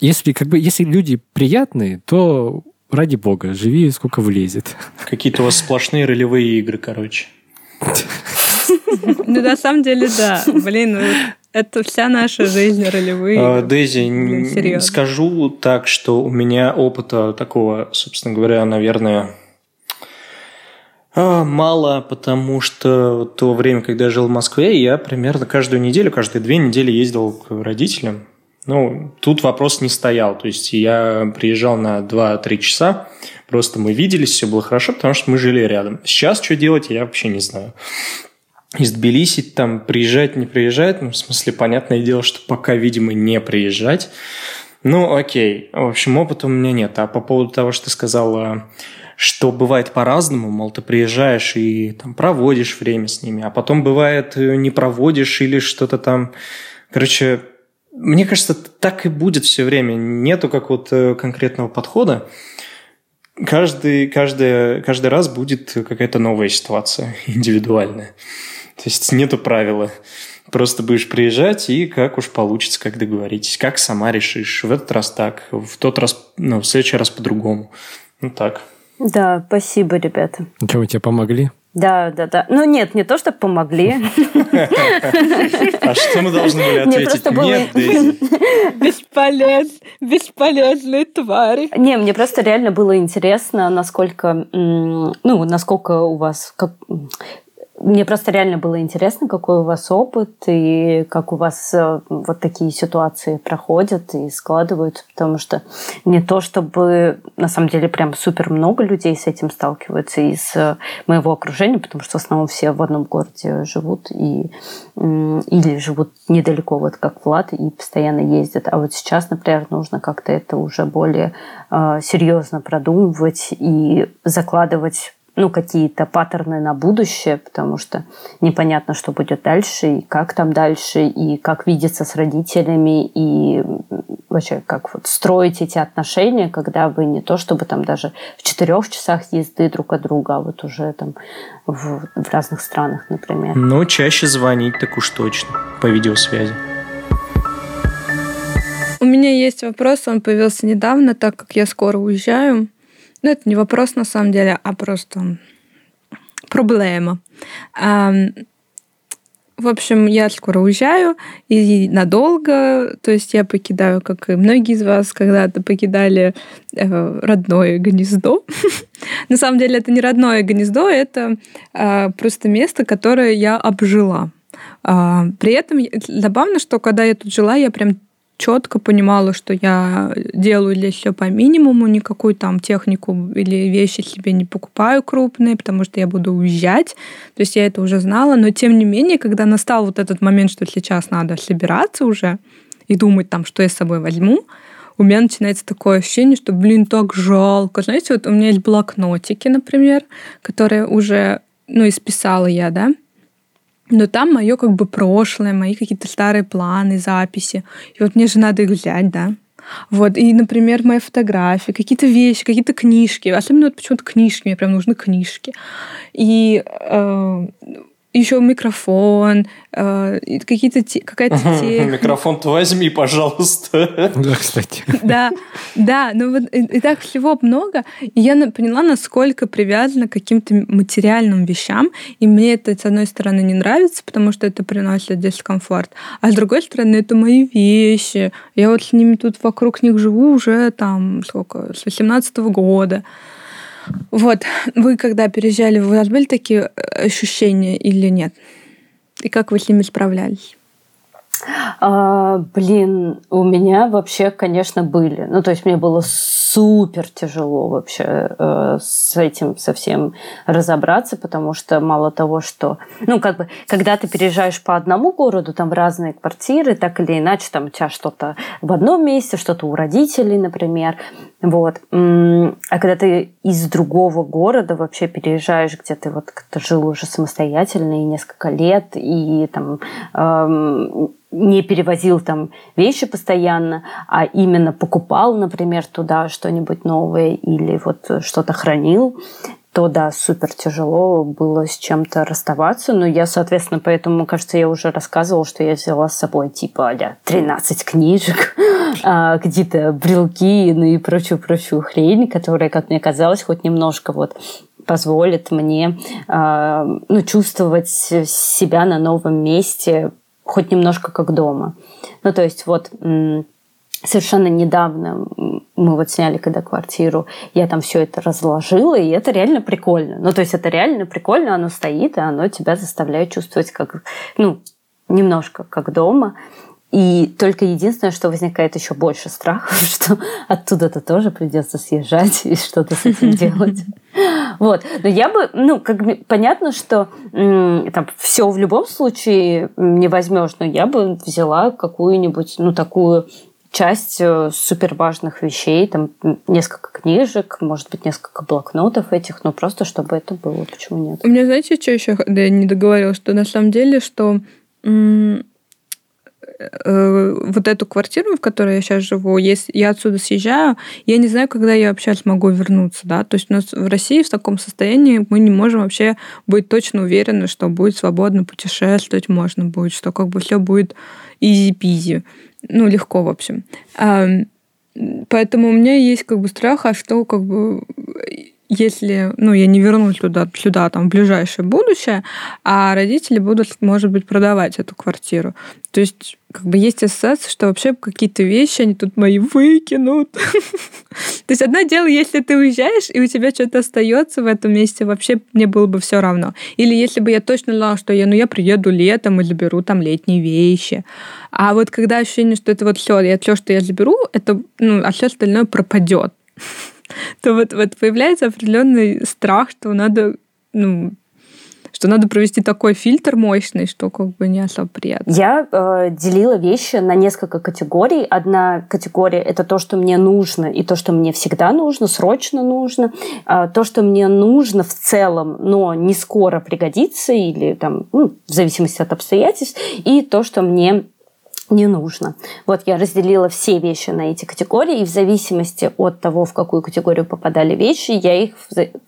если как бы если люди приятные, то ради бога, живи сколько влезет. Какие-то у вас сплошные ролевые игры, короче. Ну, на самом деле, да. Блин, ну, это вся наша жизнь ролевые. А, Дейзи, скажу так, что у меня опыта такого, собственно говоря, наверное, а, мало, потому что то время, когда я жил в Москве, я примерно каждую неделю, каждые две недели ездил к родителям. Ну, тут вопрос не стоял. То есть я приезжал на 2-3 часа, просто мы виделись, все было хорошо, потому что мы жили рядом. Сейчас что делать, я вообще не знаю из Тбилиси там приезжать, не приезжать. Ну, в смысле, понятное дело, что пока, видимо, не приезжать. Ну, окей. В общем, опыта у меня нет. А по поводу того, что ты сказала, что бывает по-разному, мол, ты приезжаешь и там проводишь время с ними, а потом бывает э, не проводишь или что-то там... Короче, мне кажется, так и будет все время. Нету какого-то конкретного подхода. Каждый, каждый, каждый раз будет какая-то новая ситуация, индивидуальная. То есть нету правила. Просто будешь приезжать и как уж получится, как договоритесь, как сама решишь. В этот раз так, в тот раз, ну, в следующий раз по-другому. Ну так. Да, спасибо, ребята. Ну что, мы тебе помогли? Да, да, да. Ну нет, не то, что помогли. А что мы должны были ответить? просто было- Нет, Дейзи. Бесполез, бесполезные твари. Не, мне просто реально было интересно, насколько, ну, насколько у вас, мне просто реально было интересно, какой у вас опыт и как у вас э, вот такие ситуации проходят и складываются, потому что не то, чтобы на самом деле прям супер много людей с этим сталкиваются из э, моего окружения, потому что в основном все в одном городе живут и или живут недалеко, вот как Влад, и постоянно ездят. А вот сейчас, например, нужно как-то это уже более э, серьезно продумывать и закладывать ну, какие-то паттерны на будущее, потому что непонятно, что будет дальше, и как там дальше, и как видеться с родителями, и вообще как вот строить эти отношения, когда вы не то чтобы там даже в четырех часах езды друг от друга, а вот уже там в, в разных странах, например. Ну, чаще звонить так уж точно по видеосвязи. У меня есть вопрос, он появился недавно, так как я скоро уезжаю. Ну, это не вопрос на самом деле, а просто проблема. В общем, я скоро уезжаю и надолго, то есть я покидаю, как и многие из вас когда-то покидали э, родное гнездо. На самом деле это не родное гнездо, это э, просто место, которое я обжила. Э, при этом забавно, что когда я тут жила, я прям четко понимала, что я делаю для все по минимуму, никакую там технику или вещи себе не покупаю крупные, потому что я буду уезжать. То есть я это уже знала, но тем не менее, когда настал вот этот момент, что сейчас надо собираться уже и думать там, что я с собой возьму, у меня начинается такое ощущение, что, блин, так жалко. Знаете, вот у меня есть блокнотики, например, которые уже, ну, исписала я, да, но там мое как бы прошлое, мои какие-то старые планы, записи. И вот мне же надо их взять, да. Вот, и, например, мои фотографии, какие-то вещи, какие-то книжки. Особенно вот почему-то книжки, мне прям нужны книжки. И э, еще микрофон, э, какие-то какая-то те... Микрофон-то возьми, пожалуйста. Да, кстати. Да, да, ну вот и, и так всего много, и я поняла, насколько привязана к каким-то материальным вещам, и мне это, с одной стороны, не нравится, потому что это приносит дискомфорт, а с другой стороны, это мои вещи, я вот с ними тут вокруг них живу уже там, сколько, с 18 года, вот, вы когда переезжали, у вас были такие э, ощущения или нет? И как вы с ними справлялись? А, блин, у меня вообще, конечно, были. Ну, то есть мне было супер тяжело вообще э, с этим совсем разобраться, потому что мало того, что, ну, как бы, когда ты переезжаешь по одному городу, там разные квартиры, так или иначе, там у тебя что-то в одном месте, что-то у родителей, например, вот. А когда ты из другого города вообще переезжаешь, где ты вот жил уже самостоятельно и несколько лет, и там эм, не перевозил там вещи постоянно, а именно покупал, например, туда что-нибудь новое или вот что-то хранил, то да, супер тяжело было с чем-то расставаться. Но я, соответственно, поэтому, кажется, я уже рассказывала, что я взяла с собой типа а 13 книжек, а, какие-то брелки, ну и прочую-прочую хрень, которая, как мне казалось, хоть немножко вот позволит мне э, ну, чувствовать себя на новом месте хоть немножко как дома. Ну, то есть вот совершенно недавно мы вот сняли когда квартиру, я там все это разложила, и это реально прикольно. Ну, то есть это реально прикольно, оно стоит, и оно тебя заставляет чувствовать как, ну, немножко как дома. И только единственное, что возникает еще больше страхов, что оттуда-то тоже придется съезжать и что-то с этим делать. Вот. Но я бы, ну, как бы понятно, что там все в любом случае не возьмешь, но я бы взяла какую-нибудь, ну, такую часть э, супер важных вещей, там несколько книжек, может быть, несколько блокнотов этих, но просто чтобы это было, почему нет? У меня, знаете, что еще да, я не договорила, что на самом деле, что Вот эту квартиру, в которой я сейчас живу, если я отсюда съезжаю, я не знаю, когда я вообще смогу вернуться, да, то есть у нас в России в таком состоянии мы не можем вообще быть точно уверены, что будет свободно путешествовать можно будет, что как бы все будет изи-пизи, ну, легко, в общем. Поэтому у меня есть как бы страх, а что как бы если, ну, я не вернусь туда, сюда, там, в ближайшее будущее, а родители будут, может быть, продавать эту квартиру. То есть, как бы есть ассоциация, что вообще какие-то вещи, они тут мои выкинут. То есть, одно дело, если ты уезжаешь, и у тебя что-то остается в этом месте, вообще мне было бы все равно. Или если бы я точно знала, что я, ну, я приеду летом и заберу там летние вещи. А вот когда ощущение, что это вот все, я все, что я заберу, это, ну, а все остальное пропадет то вот, вот появляется определенный страх, что надо, ну, что надо провести такой фильтр мощный, что как бы не особо приятно. Я э, делила вещи на несколько категорий. Одна категория это то, что мне нужно, и то, что мне всегда нужно, срочно нужно. А то, что мне нужно в целом, но не скоро пригодится, или там, ну, в зависимости от обстоятельств, и то, что мне не нужно. Вот я разделила все вещи на эти категории, и в зависимости от того, в какую категорию попадали вещи, я их,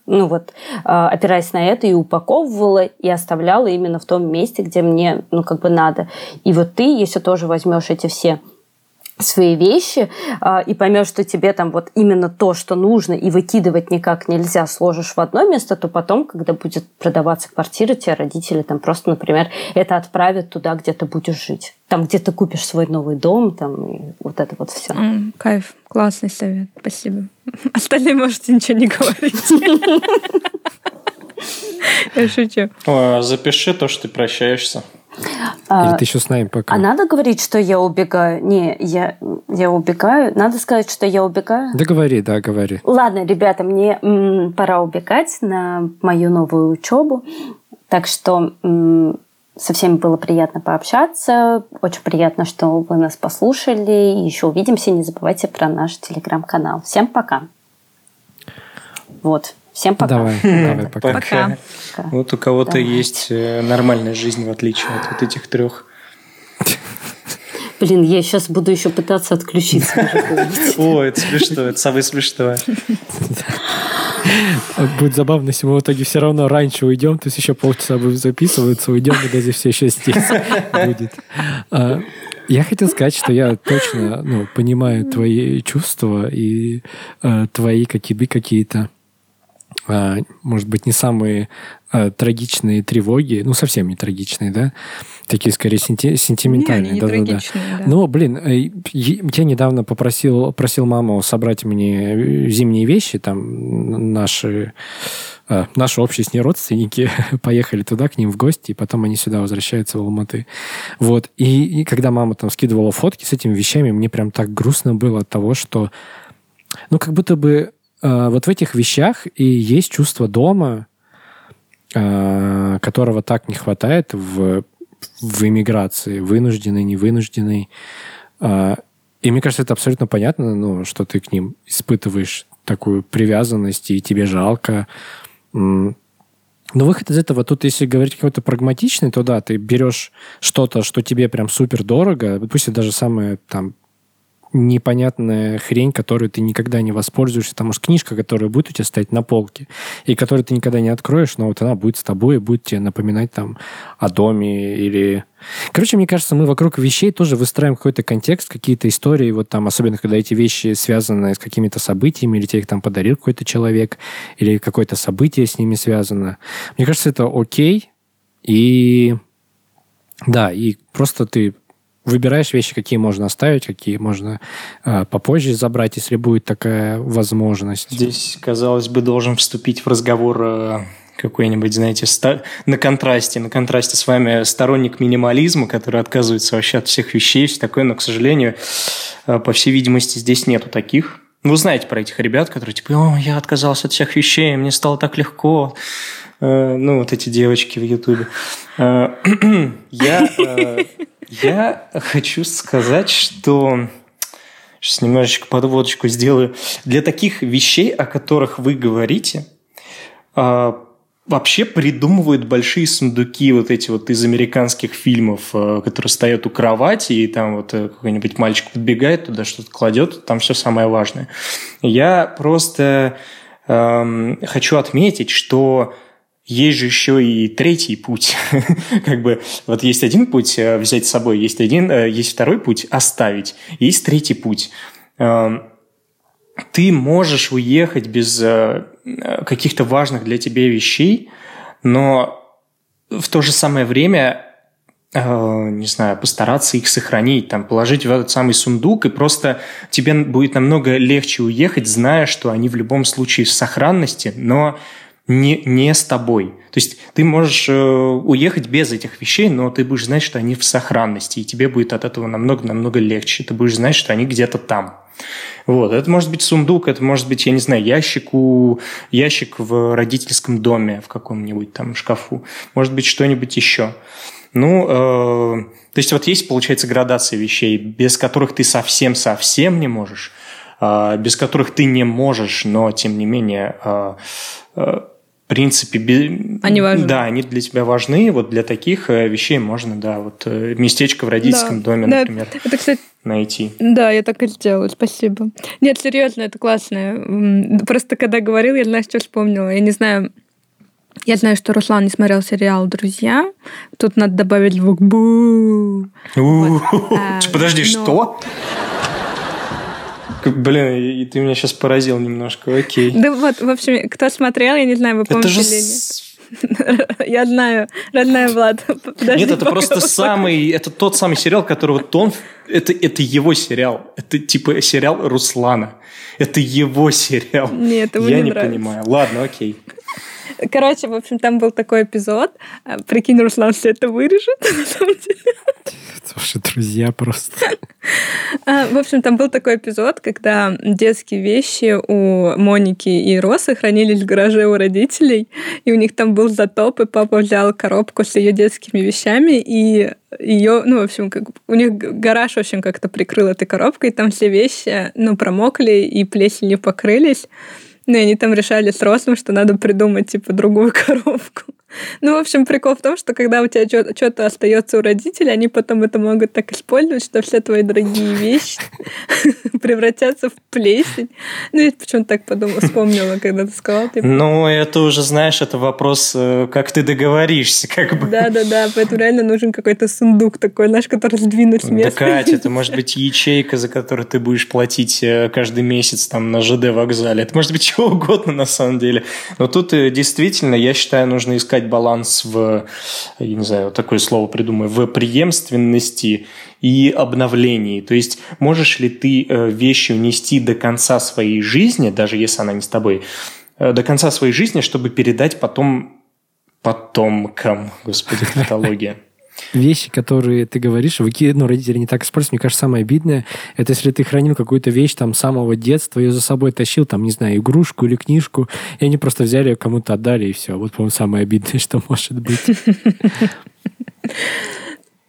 ну вот, а, опираясь на это, и упаковывала, и оставляла именно в том месте, где мне, ну, как бы надо. И вот ты, если тоже возьмешь эти все свои вещи э, и поймешь, что тебе там вот именно то, что нужно, и выкидывать никак нельзя, сложишь в одно место, то потом, когда будет продаваться квартира, тебе родители там просто, например, это отправят туда, где ты будешь жить. Там, где ты купишь свой новый дом, там, и вот это вот все. Mm, кайф. Классный совет. Спасибо. Остальные можете ничего не говорить. Я шучу. Запиши то, что ты прощаешься. А, Или ты еще с нами пока? А надо говорить, что я убегаю? Не, я, я убегаю. Надо сказать, что я убегаю? Да говори, да, говори. Ладно, ребята, мне м, пора убегать на мою новую учебу. Так что м, со всеми было приятно пообщаться. Очень приятно, что вы нас послушали. Еще увидимся. Не забывайте про наш телеграм-канал. Всем пока. Вот. Всем пока. Давай, давай пока. Пока. Вот у кого-то Давайте. есть э, нормальная жизнь, в отличие от вот этих трех. Блин, я сейчас буду еще пытаться отключиться. О, это смешно, это самое смешное. Будет забавно, если мы в итоге все равно раньше уйдем, то есть еще полчаса будем записываться, уйдем, и даже все еще здесь будет. А, я хотел сказать, что я точно ну, понимаю твои чувства и э, твои какие-то какие-то может быть, не самые а, трагичные тревоги, ну, совсем не трагичные, да, такие скорее сенти- сентиментальные. Не, да, да, да. да. Но, блин, э, я недавно попросил, просил маму собрать мне э, зимние вещи, там наши а, наши общие с ней родственники поехали туда к ним в гости, и потом они сюда возвращаются в Алматы. Вот. И, и когда мама там скидывала фотки с этими вещами, мне прям так грустно было от того, что ну, как будто бы Э, вот в этих вещах и есть чувство дома, э, которого так не хватает в, в иммиграции, вынужденной, невынужденной. Э, и мне кажется, это абсолютно понятно, ну, что ты к ним испытываешь такую привязанность, и тебе жалко. Но выход из этого, тут если говорить какой-то прагматичный, то да, ты берешь что-то, что тебе прям супер дорого, пусть это даже самое там непонятная хрень, которую ты никогда не воспользуешься. Там, может, книжка, которая будет у тебя стоять на полке, и которую ты никогда не откроешь, но вот она будет с тобой и будет тебе напоминать там о доме или... Короче, мне кажется, мы вокруг вещей тоже выстраиваем какой-то контекст, какие-то истории, вот там, особенно когда эти вещи связаны с какими-то событиями, или тебе их там подарил какой-то человек, или какое-то событие с ними связано. Мне кажется, это окей, и да, и просто ты выбираешь вещи, какие можно оставить, какие можно э, попозже забрать, если будет такая возможность. Здесь, казалось бы, должен вступить в разговор э, какой-нибудь, знаете, ста- на контрасте, на контрасте с вами сторонник минимализма, который отказывается вообще от всех вещей, все такое, но, к сожалению, э, по всей видимости, здесь нету таких. Вы знаете про этих ребят, которые типа, о, я отказался от всех вещей, мне стало так легко. Э, ну, вот эти девочки в Ютубе. Э, я э, я хочу сказать, что сейчас немножечко подводочку сделаю. Для таких вещей, о которых вы говорите, а, вообще придумывают большие сундуки вот эти вот из американских фильмов, а, которые стоят у кровати, и там вот э, какой-нибудь мальчик подбегает туда, что-то кладет, там все самое важное. Я просто эм, хочу отметить, что есть же еще и третий путь. как бы вот есть один путь э, взять с собой, есть один, э, есть второй путь оставить, есть третий путь. Эм, ты можешь уехать без, э, каких-то важных для тебя вещей, но в то же самое время не знаю, постараться их сохранить, там, положить в этот самый сундук, и просто тебе будет намного легче уехать, зная, что они в любом случае в сохранности, но не, не с тобой. То есть ты можешь э, уехать без этих вещей, но ты будешь знать, что они в сохранности, и тебе будет от этого намного-намного легче. Ты будешь знать, что они где-то там. Вот. Это может быть сундук, это может быть, я не знаю, ящик, у... ящик в родительском доме в каком-нибудь там шкафу. Может быть, что-нибудь еще. Ну, э, то есть вот есть, получается, градация вещей, без которых ты совсем-совсем не можешь, э, без которых ты не можешь, но тем не менее, э, э, в принципе, без, они важны. Да, они для тебя важны. Вот для таких э, вещей можно, да, вот э, местечко в родительском да, доме, да, например. Это, кстати, найти. Да, я так и сделала, спасибо. Нет, серьезно, это классно. Просто когда говорил, я, знаешь, что вспомнила. Я не знаю, я знаю, что Руслан не смотрел сериал «Друзья». Тут надо добавить звук бу. А, подожди, что? Блин, и ты меня сейчас поразил немножко, окей. Да вот, в общем, кто смотрел, я не знаю, вы помните же... или нет. Я знаю, родная Влад. Подожди, Нет, это просто самый, это тот самый сериал, который вот он, это, это его сериал. Это типа сериал Руслана. Это его сериал. Нет, его Я не, не понимаю. Ладно, окей. Короче, в общем, там был такой эпизод. А, прикинь, Руслан все это вырежет, на самом деле. Ваши друзья просто. А, в общем, там был такой эпизод, когда детские вещи у Моники и Росы хранились в гараже у родителей, и у них там был затоп, и папа взял коробку с ее детскими вещами, и ее, ну, в общем, как, у них гараж, в общем, как-то прикрыл этой коробкой, и там все вещи, ну, промокли и плесенью покрылись. Ну, и они там решали с Росом, что надо придумать, типа, другую коробку. Ну, в общем, прикол в том, что когда у тебя что-то остается у родителей, они потом это могут так использовать, что все твои дорогие вещи превратятся в плесень. Ну, я почему-то так подумала, вспомнила, когда ты сказал. Типа... Ну, это уже, знаешь, это вопрос, э, как ты договоришься, как бы. Да-да-да, поэтому реально нужен какой-то сундук такой, знаешь, который сдвинуть с места. Да, Катя, это может быть ячейка, за которую ты будешь платить э, каждый месяц там на ЖД вокзале. Это может быть чего угодно на самом деле. Но тут э, действительно, я считаю, нужно искать баланс в, я не знаю, такое слово придумаю, в преемственности и обновлении. То есть можешь ли ты э, вещи унести до конца своей жизни, даже если она не с тобой, э, до конца своей жизни, чтобы передать потом потомкам, господи, тавтология вещи, которые ты говоришь, выки... ну, родители не так используют. Мне кажется, самое обидное, это если ты хранил какую-то вещь там с самого детства, ее за собой тащил, там, не знаю, игрушку или книжку, и они просто взяли ее кому-то отдали, и все. Вот, по-моему, самое обидное, что может быть.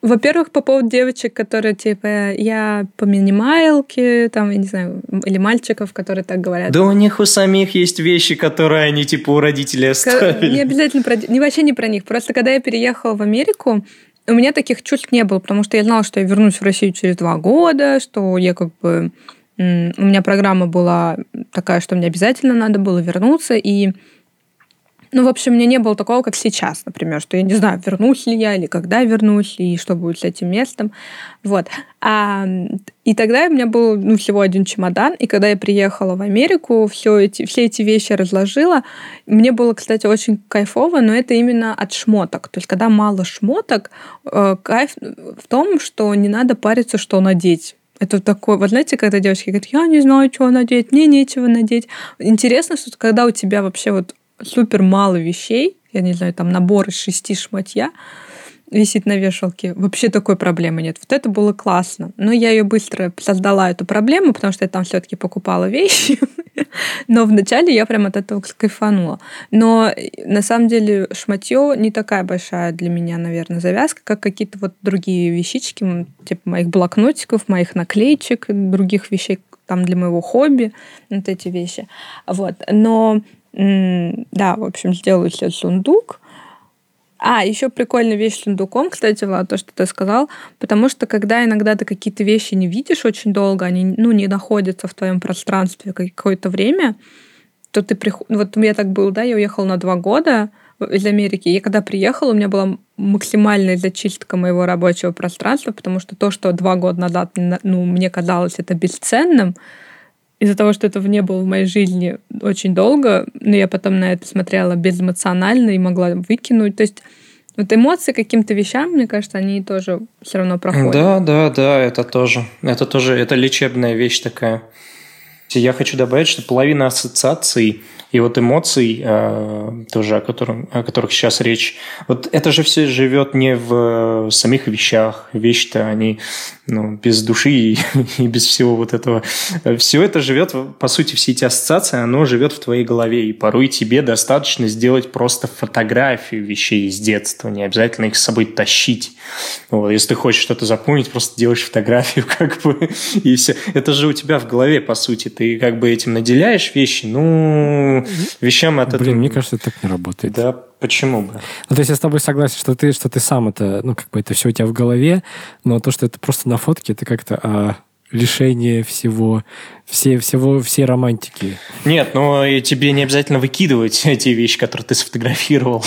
Во-первых, по поводу девочек, которые типа я по минимайлке, там, я не знаю, или мальчиков, которые так говорят. Да у них у самих есть вещи, которые они типа у родителей оставили. Не обязательно про... Не вообще не про них. Просто когда я переехала в Америку, у меня таких чувств не было, потому что я знала, что я вернусь в Россию через два года, что я как бы... У меня программа была такая, что мне обязательно надо было вернуться, и ну, в общем, у меня не было такого, как сейчас, например, что я не знаю, вернусь ли я или когда вернусь, и что будет с этим местом. Вот. А, и тогда у меня был ну, всего один чемодан, и когда я приехала в Америку, все эти, все эти вещи разложила. Мне было, кстати, очень кайфово, но это именно от шмоток. То есть, когда мало шмоток, э, кайф в том, что не надо париться, что надеть. Это такое, вот знаете, когда девочки говорят, я не знаю, что надеть, мне нечего надеть. Интересно, что когда у тебя вообще вот супер мало вещей, я не знаю, там набор из шести шматья висит на вешалке, вообще такой проблемы нет. Вот это было классно. Но я ее быстро создала, эту проблему, потому что я там все-таки покупала вещи. Но вначале я прям от этого кайфанула. Но на самом деле шматье не такая большая для меня, наверное, завязка, как какие-то вот другие вещички, типа моих блокнотиков, моих наклеечек, других вещей там для моего хобби, вот эти вещи. Вот. Но да, в общем, сделаю себе сундук. А, еще прикольная вещь с сундуком, кстати, Влад, то, что ты сказал, потому что когда иногда ты какие-то вещи не видишь очень долго, они ну, не находятся в твоем пространстве какое-то время, то ты приходишь... Вот у меня так было, да, я уехала на два года из Америки, и когда приехала, у меня была максимальная зачистка моего рабочего пространства, потому что то, что два года назад ну, мне казалось это бесценным, из-за того, что этого не было в моей жизни очень долго, но я потом на это смотрела безэмоционально и могла выкинуть. То есть вот эмоции каким-то вещам, мне кажется, они тоже все равно проходят. Да, да, да, это тоже. Это тоже, это лечебная вещь такая. Я хочу добавить, что половина ассоциаций и вот эмоций, э, тоже о, котором, о которых сейчас речь, вот это же все живет не в самих вещах. Вещи-то они ну, без души и, и без всего вот этого. Все это живет, по сути, все эти ассоциации, оно живет в твоей голове. И порой тебе достаточно сделать просто фотографию вещей из детства, не обязательно их с собой тащить. Вот, если ты хочешь что-то запомнить, просто делаешь фотографию, как бы, и все. Это же у тебя в голове, по сути. Ты как бы этим наделяешь вещи, ну, вещам от Блин, этого... мне кажется, так не работает. Да, почему бы? Ну, то есть я с тобой согласен, что ты, что ты сам это, ну, как бы это все у тебя в голове, но то, что это просто на фотке, это как-то а, лишение всего, все, всего, всей романтики. Нет, но тебе не обязательно выкидывать эти вещи, которые ты сфотографировал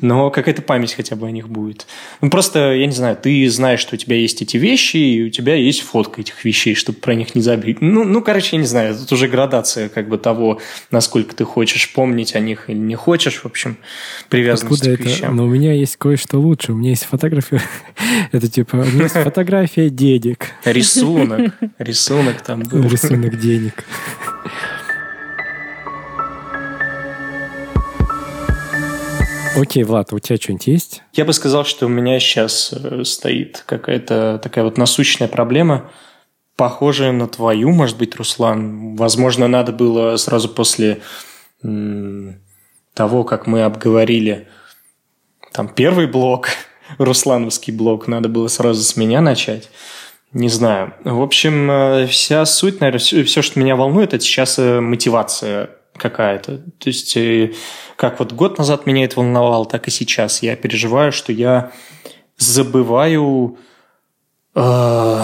но какая-то память хотя бы о них будет. Ну, просто, я не знаю, ты знаешь, что у тебя есть эти вещи, и у тебя есть фотка этих вещей, чтобы про них не забыть. Ну, ну, короче, я не знаю, тут уже градация как бы того, насколько ты хочешь помнить о них или не хочешь, в общем, привязанность Откуда к это? вещам. Но у меня есть кое-что лучше. У меня есть фотография. это типа, у меня есть фотография денег. Рисунок. Рисунок там был. Рисунок денег. Окей, Влад, у тебя что-нибудь есть? Я бы сказал, что у меня сейчас э, стоит какая-то такая вот насущная проблема, похожая на твою, может быть, Руслан. Возможно, надо было сразу после того, как мы обговорили там первый блок, руслановский блок, надо было сразу с меня начать. Не знаю. В общем, э, вся суть, наверное, все, что меня волнует, это сейчас э, мотивация какая-то. То есть, э, как вот год назад меня это волновало, так и сейчас. Я переживаю, что я забываю, э,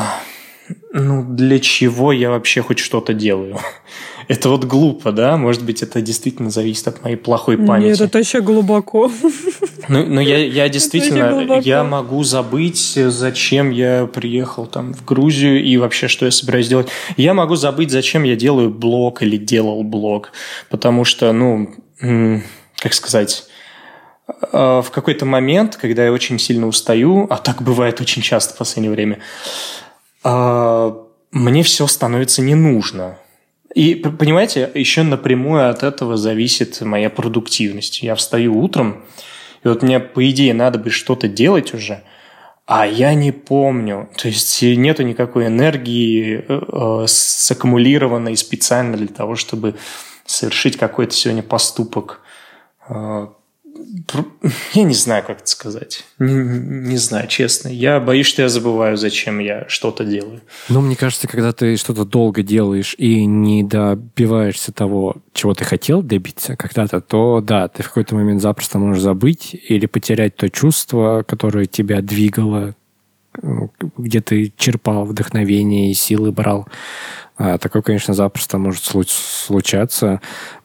ну, для чего я вообще хоть что-то делаю. Это вот глупо, да? Может быть, это действительно зависит от моей плохой памяти. Нет, это еще глубоко. Ну, ну я, я действительно, я могу забыть, зачем я приехал там в Грузию и вообще, что я собираюсь делать. Я могу забыть, зачем я делаю блог или делал блог. Потому что, ну, как сказать а, в какой-то момент, когда я очень сильно устаю, а так бывает очень часто в последнее время, а, мне все становится не нужно. И, понимаете, еще напрямую от этого зависит моя продуктивность. Я встаю утром, и вот мне, по идее, надо бы что-то делать уже, а я не помню. То есть нету никакой энергии э, э саккумулированной специально для того, чтобы совершить какой-то сегодня поступок. Э, я не знаю, как это сказать. Не, не знаю, честно. Я боюсь, что я забываю, зачем я что-то делаю. Ну, мне кажется, когда ты что-то долго делаешь и не добиваешься того, чего ты хотел добиться когда-то, то да, ты в какой-то момент запросто можешь забыть или потерять то чувство, которое тебя двигало, где ты черпал вдохновение и силы брал. А, такое, конечно, запросто может случаться.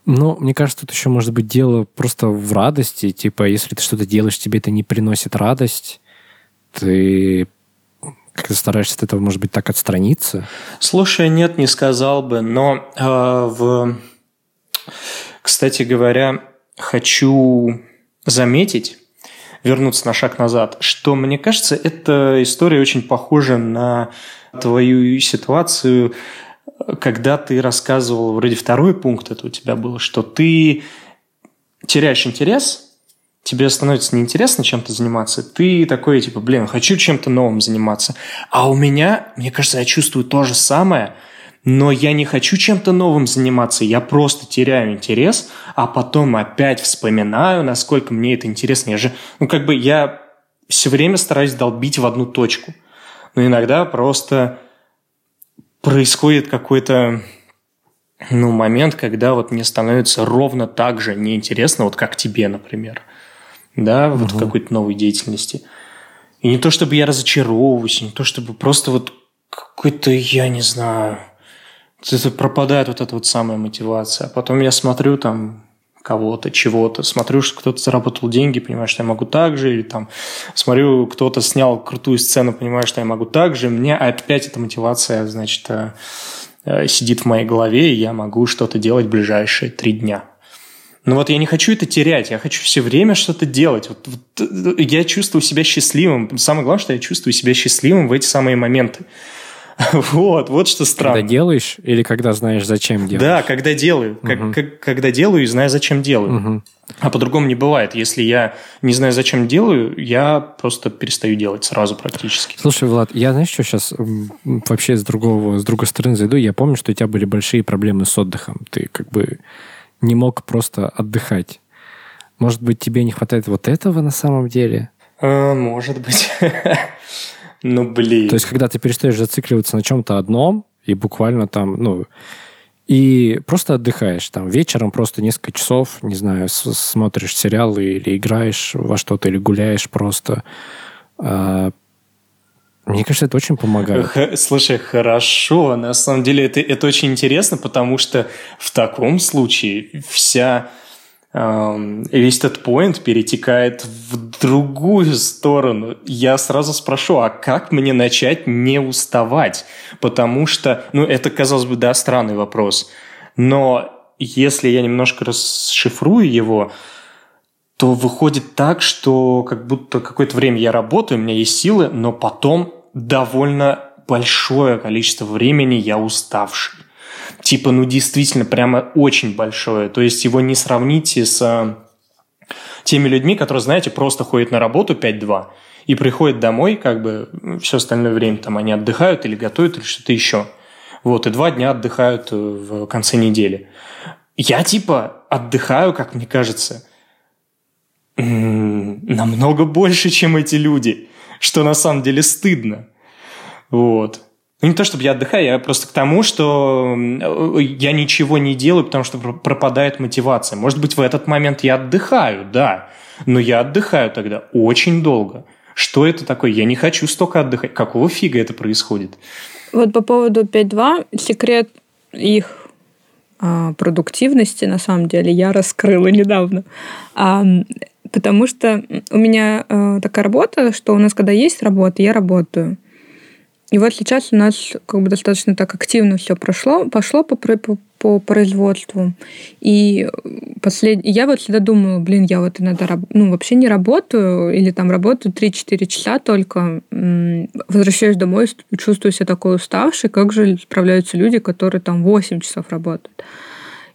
Но мне кажется, тут еще может быть дело просто в радости. Типа, если ты что-то делаешь, тебе это не приносит радость, ты как-то стараешься от этого, может быть, так отстраниться? Слушай, нет, не сказал бы. Но э, в... Кстати говоря, хочу заметить, вернуться на шаг назад, что, мне кажется, эта история очень похожа на твою ситуацию когда ты рассказывал, вроде второй пункт это у тебя был, что ты теряешь интерес, тебе становится неинтересно чем-то заниматься, ты такой, типа, блин, хочу чем-то новым заниматься. А у меня, мне кажется, я чувствую то же самое, но я не хочу чем-то новым заниматься, я просто теряю интерес, а потом опять вспоминаю, насколько мне это интересно. Я же, ну, как бы я все время стараюсь долбить в одну точку. Но иногда просто происходит какой-то ну, момент, когда вот мне становится ровно так же неинтересно, вот как тебе, например, да, вот угу. в какой-то новой деятельности. И не то, чтобы я разочаровываюсь, не то, чтобы просто вот какой-то, я не знаю, это пропадает вот эта вот самая мотивация. А потом я смотрю там кого-то, чего-то. Смотрю, что кто-то заработал деньги, понимаю, что я могу так же, или там смотрю, кто-то снял крутую сцену, понимаю, что я могу так же. Мне опять эта мотивация, значит, э, э, сидит в моей голове, и я могу что-то делать в ближайшие три дня. Но вот я не хочу это терять, я хочу все время что-то делать. Вот, вот, я чувствую себя счастливым. Самое главное, что я чувствую себя счастливым в эти самые моменты. Вот, вот что странно. Когда делаешь или когда знаешь, зачем делаешь? Да, когда делаю. Угу. Как, как, когда делаю и знаю, зачем делаю. Угу. А по-другому не бывает. Если я не знаю, зачем делаю, я просто перестаю делать сразу практически. Слушай, Влад, я, знаешь, что сейчас вообще с другого, с другой стороны зайду? Я помню, что у тебя были большие проблемы с отдыхом. Ты как бы не мог просто отдыхать. Может быть, тебе не хватает вот этого на самом деле? А, может быть. Ну, блин. То есть, когда ты перестаешь зацикливаться на чем-то одном, и буквально там, ну, и просто отдыхаешь. Там вечером просто несколько часов, не знаю, смотришь сериалы или играешь во что-то, или гуляешь просто. А, мне кажется, это очень помогает. Слушай, хорошо. На самом деле это, это очень интересно, потому что в таком случае вся весь этот point перетекает в другую сторону. Я сразу спрошу, а как мне начать не уставать? Потому что, ну, это, казалось бы, да, странный вопрос. Но если я немножко расшифрую его, то выходит так, что как будто какое-то время я работаю, у меня есть силы, но потом довольно большое количество времени я уставший типа, ну, действительно, прямо очень большое. То есть его не сравните с э, теми людьми, которые, знаете, просто ходят на работу 5-2 и приходят домой, как бы все остальное время там они отдыхают или готовят или что-то еще. Вот, и два дня отдыхают э, в конце недели. Я типа отдыхаю, как мне кажется, намного больше, чем эти люди, что на самом деле стыдно. Вот. Ну, не то, чтобы я отдыхаю, я просто к тому, что я ничего не делаю, потому что пропадает мотивация. Может быть, в этот момент я отдыхаю, да, но я отдыхаю тогда очень долго. Что это такое? Я не хочу столько отдыхать. Какого фига это происходит? Вот по поводу 5.2, секрет их а, продуктивности, на самом деле, я раскрыла недавно. А, потому что у меня а, такая работа, что у нас, когда есть работа, я работаю. И вот сейчас у нас как бы достаточно так активно все прошло, пошло по, по, по производству. И послед... я вот всегда думала, блин, я вот иногда ну, вообще не работаю, или там работаю 3-4 часа только, возвращаюсь домой, чувствую себя такой уставшей, как же справляются люди, которые там 8 часов работают.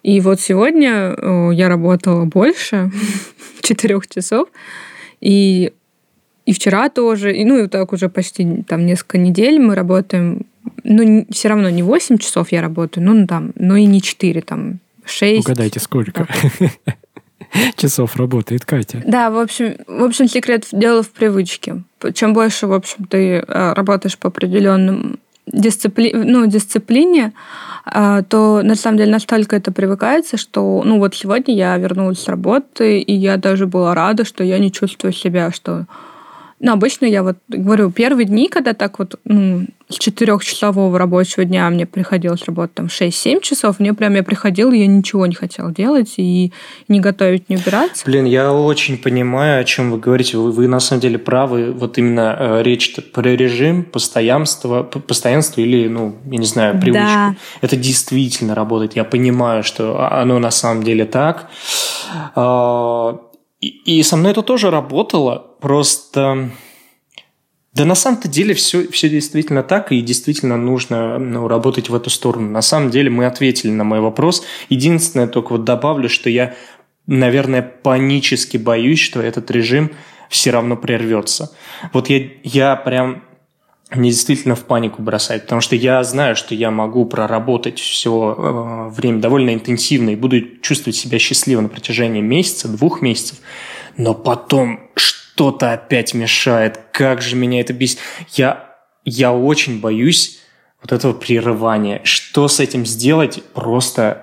И вот сегодня я работала больше, 4 часов, и и вчера тоже, и, ну и так уже почти там несколько недель мы работаем. Ну, все равно не 8 часов я работаю, ну, там, но и не 4, там, 6. Угадайте, сколько часов работает Катя. Да, в общем, в общем, секрет дела в привычке. Чем больше, в общем, ты э, работаешь по определенным дисципли... ну, дисциплине, э, то на самом деле настолько это привыкается, что, ну вот сегодня я вернулась с работы, и я даже была рада, что я не чувствую себя, что ну, обычно я вот говорю, первые дни, когда так вот ну, с четырехчасового рабочего дня мне приходилось работать там 6-7 часов, мне прям я приходила, я ничего не хотела делать и не готовить, не убираться. Блин, я очень понимаю, о чем вы говорите. Вы, вы на самом деле правы. Вот именно э, речь про режим, постоянство, постоянство или, ну, я не знаю, привычку. Да. Это действительно работает. Я понимаю, что оно на самом деле так. А, и, и со мной это тоже работало, просто... Да на самом-то деле все, все действительно так, и действительно нужно ну, работать в эту сторону. На самом деле мы ответили на мой вопрос. Единственное, только вот добавлю, что я, наверное, панически боюсь, что этот режим все равно прервется. Вот я, я прям мне действительно в панику бросает, потому что я знаю, что я могу проработать все э, время довольно интенсивно и буду чувствовать себя счастливо на протяжении месяца, двух месяцев, но потом что-то опять мешает, как же меня это бесит. Я, я очень боюсь вот этого прерывания. Что с этим сделать, просто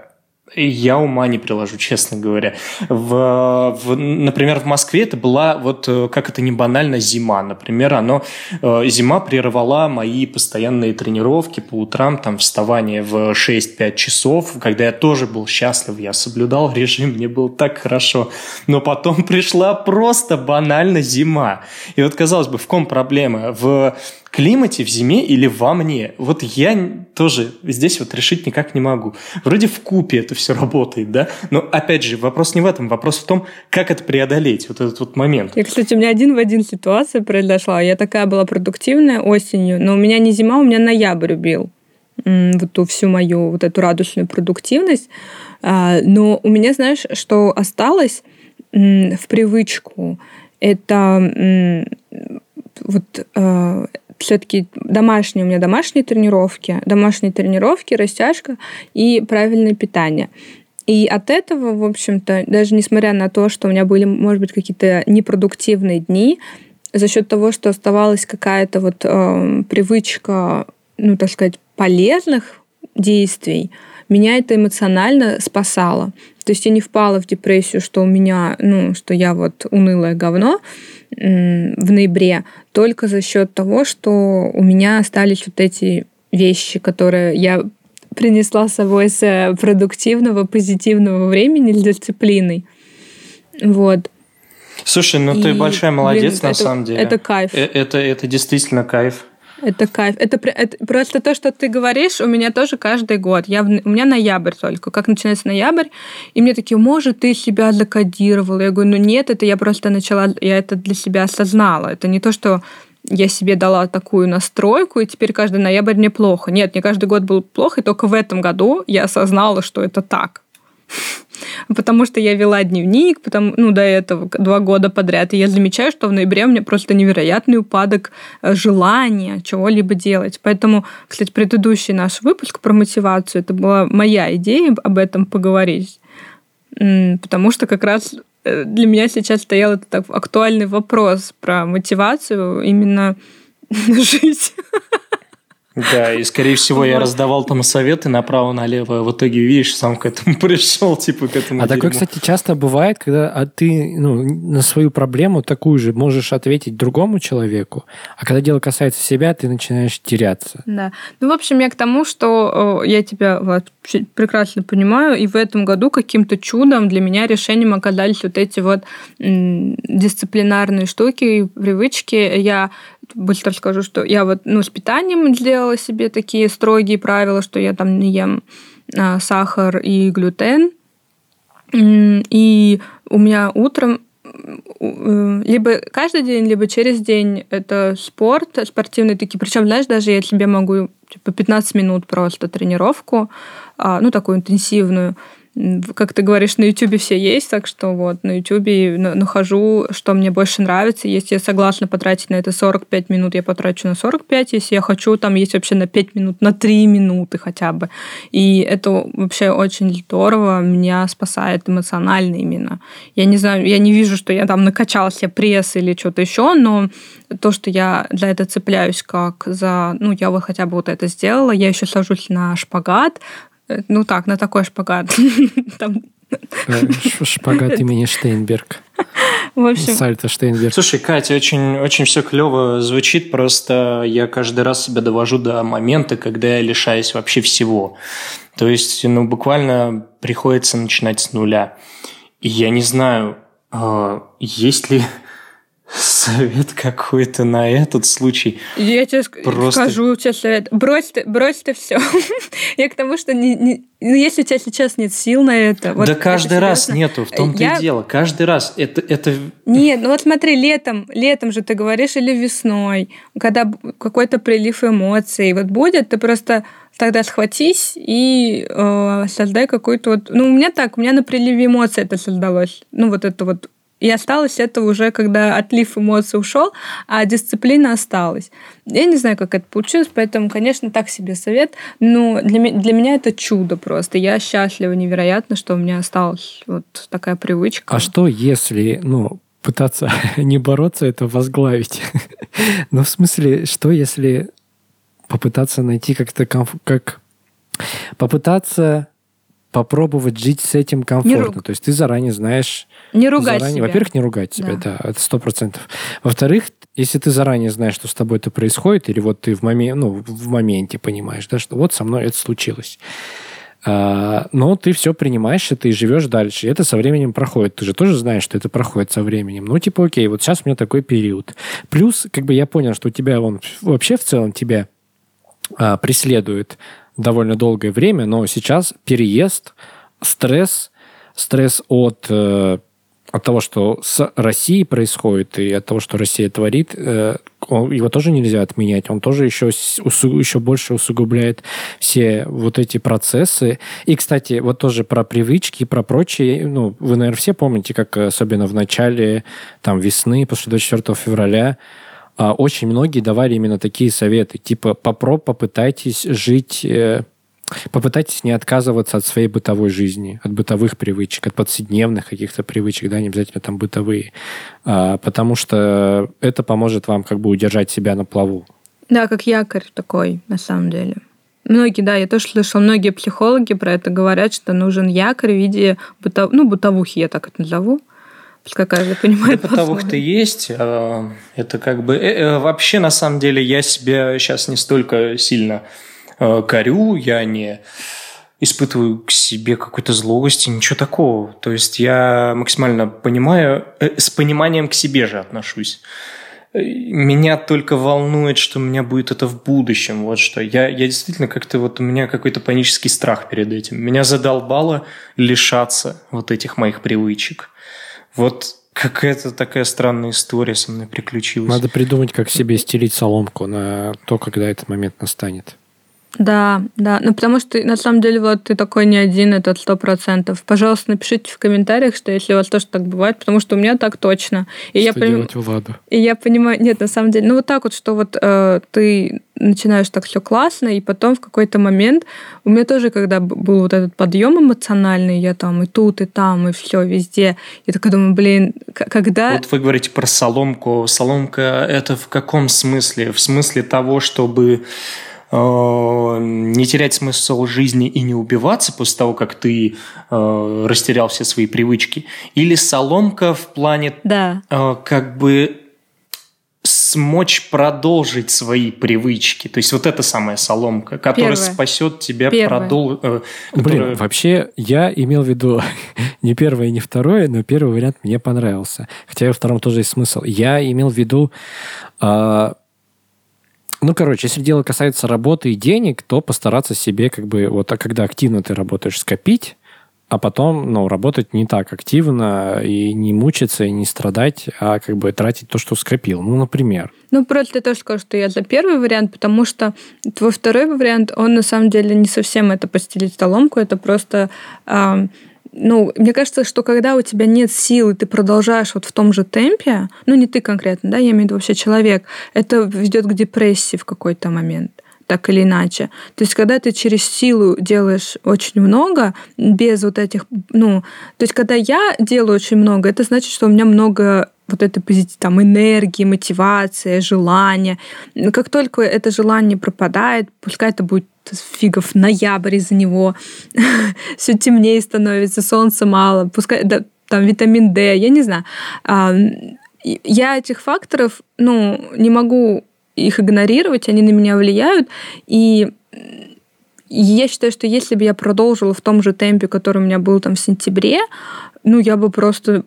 я ума не приложу, честно говоря. В, в, например, в Москве это была, вот э, как это не банально, зима. Например, оно, э, зима прервала мои постоянные тренировки по утрам, там, вставание в 6-5 часов, когда я тоже был счастлив, я соблюдал режим, мне было так хорошо. Но потом пришла просто банально зима. И вот, казалось бы, в ком проблема? В климате, в зиме или во мне. Вот я тоже здесь вот решить никак не могу. Вроде в купе это все работает, да? Но опять же, вопрос не в этом, вопрос в том, как это преодолеть, вот этот вот момент. И, кстати, у меня один в один ситуация произошла. Я такая была продуктивная осенью, но у меня не зима, у меня ноябрь убил вот ту всю мою вот эту радужную продуктивность. А, но у меня, знаешь, что осталось в привычку, это вот а, все-таки домашние, у меня домашние тренировки, домашние тренировки, растяжка и правильное питание. И от этого, в общем-то, даже несмотря на то, что у меня были, может быть, какие-то непродуктивные дни, за счет того, что оставалась какая-то вот э, привычка, ну, так сказать, полезных действий, меня это эмоционально спасало. То есть я не впала в депрессию, что у меня, ну, что я вот унылое говно в ноябре, только за счет того, что у меня остались вот эти вещи, которые я принесла с собой с продуктивного, позитивного времени с дисциплиной. Вот. Слушай, ну и, ты большая молодец блин, на это, самом деле. Это кайф. Э, это, это действительно кайф. Это кайф. Это, это просто то, что ты говоришь, у меня тоже каждый год. Я, у меня ноябрь только. Как начинается ноябрь, и мне такие, может, ты себя закодировала. Я говорю, ну нет, это я просто начала, я это для себя осознала. Это не то, что я себе дала такую настройку, и теперь каждый ноябрь мне плохо. Нет, мне каждый год был плохо, и только в этом году я осознала, что это так. потому что я вела дневник, потому, ну, до этого два года подряд, и я замечаю, что в ноябре у меня просто невероятный упадок э, желания чего-либо делать. Поэтому, кстати, предыдущий наш выпуск про мотивацию, это была моя идея об этом поговорить, потому что как раз э, для меня сейчас стоял этот актуальный вопрос про мотивацию именно жить. Да, и скорее всего я раздавал там советы направо-налево, а в итоге, видишь, сам к этому пришел, типа к этому А такое, кстати, часто бывает, когда а ты ну, на свою проблему такую же можешь ответить другому человеку, а когда дело касается себя, ты начинаешь теряться. Да. Ну, в общем, я к тому, что я тебя прекрасно понимаю, и в этом году каким-то чудом для меня решением оказались вот эти вот дисциплинарные штуки, привычки. Я быстро скажу, что я вот ну, с питанием сделала себе такие строгие правила, что я там не ем а, сахар и глютен. И у меня утром э, либо каждый день, либо через день это спорт, спортивные такие. Причем, знаешь, даже я себе могу типа 15 минут просто тренировку, а, ну, такую интенсивную, как ты говоришь, на YouTube все есть, так что вот на YouTube нахожу, что мне больше нравится. Если я согласна потратить на это 45 минут, я потрачу на 45. Если я хочу, там есть вообще на 5 минут, на 3 минуты хотя бы. И это вообще очень здорово, меня спасает эмоционально именно. Я не знаю, я не вижу, что я там накачала себе пресс или что-то еще, но то, что я за это цепляюсь как за, ну, я вот хотя бы вот это сделала, я еще сажусь на шпагат, ну так, на такой шпагат. Э, шпагат имени Штейнберг. В общем... Сальто Штейнберг. Слушай, Катя, очень, очень все клево звучит, просто я каждый раз себя довожу до момента, когда я лишаюсь вообще всего. То есть, ну, буквально приходится начинать с нуля. И я не знаю, а, есть ли совет какой-то на этот случай. Я тебе Просто... скажу тебе совет. Брось ты, брось ты все. Я к тому, что не, не, ну, если у тебя сейчас нет сил на это... Вот да каждый это раз нету, в том-то я... и дело. Каждый раз. Это, это... Нет, ну вот смотри, летом, летом же ты говоришь, или весной, когда какой-то прилив эмоций, вот будет, ты просто тогда схватись и э, создай какой-то вот... Ну, у меня так, у меня на приливе эмоций это создалось. Ну, вот это вот и осталось это уже, когда отлив эмоций ушел, а дисциплина осталась. Я не знаю, как это получилось, поэтому, конечно, так себе совет. Но для, для меня это чудо просто. Я счастлива невероятно, что у меня осталась вот такая привычка. А что, если, ну, пытаться не бороться, это возглавить? ну, в смысле, что если попытаться найти как-то комф... как попытаться попробовать жить с этим комфортно. То есть ты заранее знаешь... Не ругать заранее, себя. Во-первых, не ругать себя, да, да это сто процентов. Во-вторых, если ты заранее знаешь, что с тобой это происходит, или вот ты в, момен, ну, в моменте понимаешь, да, что вот со мной это случилось, А, но ты все принимаешь это и живешь дальше. И это со временем проходит. Ты же тоже знаешь, что это проходит со временем. Ну, типа, окей, вот сейчас у меня такой период. Плюс, как бы я понял, что у тебя он вообще в целом тебя а, преследует довольно долгое время, но сейчас переезд, стресс, стресс от э, от того, что с Россией происходит, и от того, что Россия творит, э, его тоже нельзя отменять. Он тоже еще, еще больше усугубляет все вот эти процессы. И, кстати, вот тоже про привычки, про прочие. Ну, вы, наверное, все помните, как особенно в начале там, весны, после 24 февраля, очень многие давали именно такие советы. Типа, попробуйте, попытайтесь жить э, Попытайтесь не отказываться от своей бытовой жизни, от бытовых привычек, от повседневных каких-то привычек, да, не обязательно там бытовые, а, потому что это поможет вам как бы удержать себя на плаву. Да, как якорь такой, на самом деле. Многие, да, я тоже слышала, многие психологи про это говорят, что нужен якорь в виде бытов... ну, бытовухи, я так это назову. Пускай каждый понимает. Да, бытовух-то есть. А, это как бы... Э, э, вообще, на самом деле, я себя сейчас не столько сильно Э, корю, я не испытываю к себе какой-то злости, ничего такого. То есть я максимально понимаю, с пониманием к себе же отношусь. Меня только волнует, что у меня будет это в будущем. Вот что. Я, я действительно как-то вот у меня какой-то панический страх перед этим. Меня задолбало лишаться вот этих моих привычек. Вот какая-то такая странная история со мной приключилась. Надо придумать, как себе стелить соломку на то, когда этот момент настанет. Да, да. Ну, потому что, на самом деле, вот ты такой не один, это сто процентов. Пожалуйста, напишите в комментариях, что если у вас тоже так бывает, потому что у меня так точно. И что я делать поним... Владу? И я понимаю... Нет, на самом деле, ну, вот так вот, что вот э, ты начинаешь так все классно, и потом в какой-то момент у меня тоже, когда был вот этот подъем эмоциональный, я там и тут, и там, и все везде, я такая думаю, блин, когда... Вот вы говорите про соломку. Соломка это в каком смысле? В смысле того, чтобы не терять смысл жизни и не убиваться после того, как ты э, растерял все свои привычки, или соломка в плане да. э, как бы смочь продолжить свои привычки. То есть вот это самая соломка, которая первое. спасет тебя продолжить. Э, которая... Блин, вообще я имел в виду не первое и не второе, но первый вариант мне понравился. Хотя и во втором тоже есть смысл. Я имел в виду э, ну, короче, если дело касается работы и денег, то постараться себе как бы, вот, а когда активно ты работаешь, скопить, а потом, ну, работать не так активно и не мучиться, и не страдать, а как бы тратить то, что скопил. Ну, например. Ну, просто я тоже скажу, что я за первый вариант, потому что твой второй вариант, он на самом деле не совсем это постелить соломку, это просто... Э, ну, мне кажется, что когда у тебя нет сил, и ты продолжаешь вот в том же темпе, ну, не ты конкретно, да, я имею в виду вообще человек, это ведет к депрессии в какой-то момент так или иначе. То есть, когда ты через силу делаешь очень много, без вот этих, ну, то есть, когда я делаю очень много, это значит, что у меня много вот этой позитив, там, энергии, мотивации, желания. Как только это желание пропадает, пускай это будет фигов ноябрь из-за него, все темнее становится, солнца мало, пускай да, там витамин D, я не знаю. Я этих факторов, ну, не могу их игнорировать, они на меня влияют, и я считаю, что если бы я продолжила в том же темпе, который у меня был там в сентябре, ну, я бы просто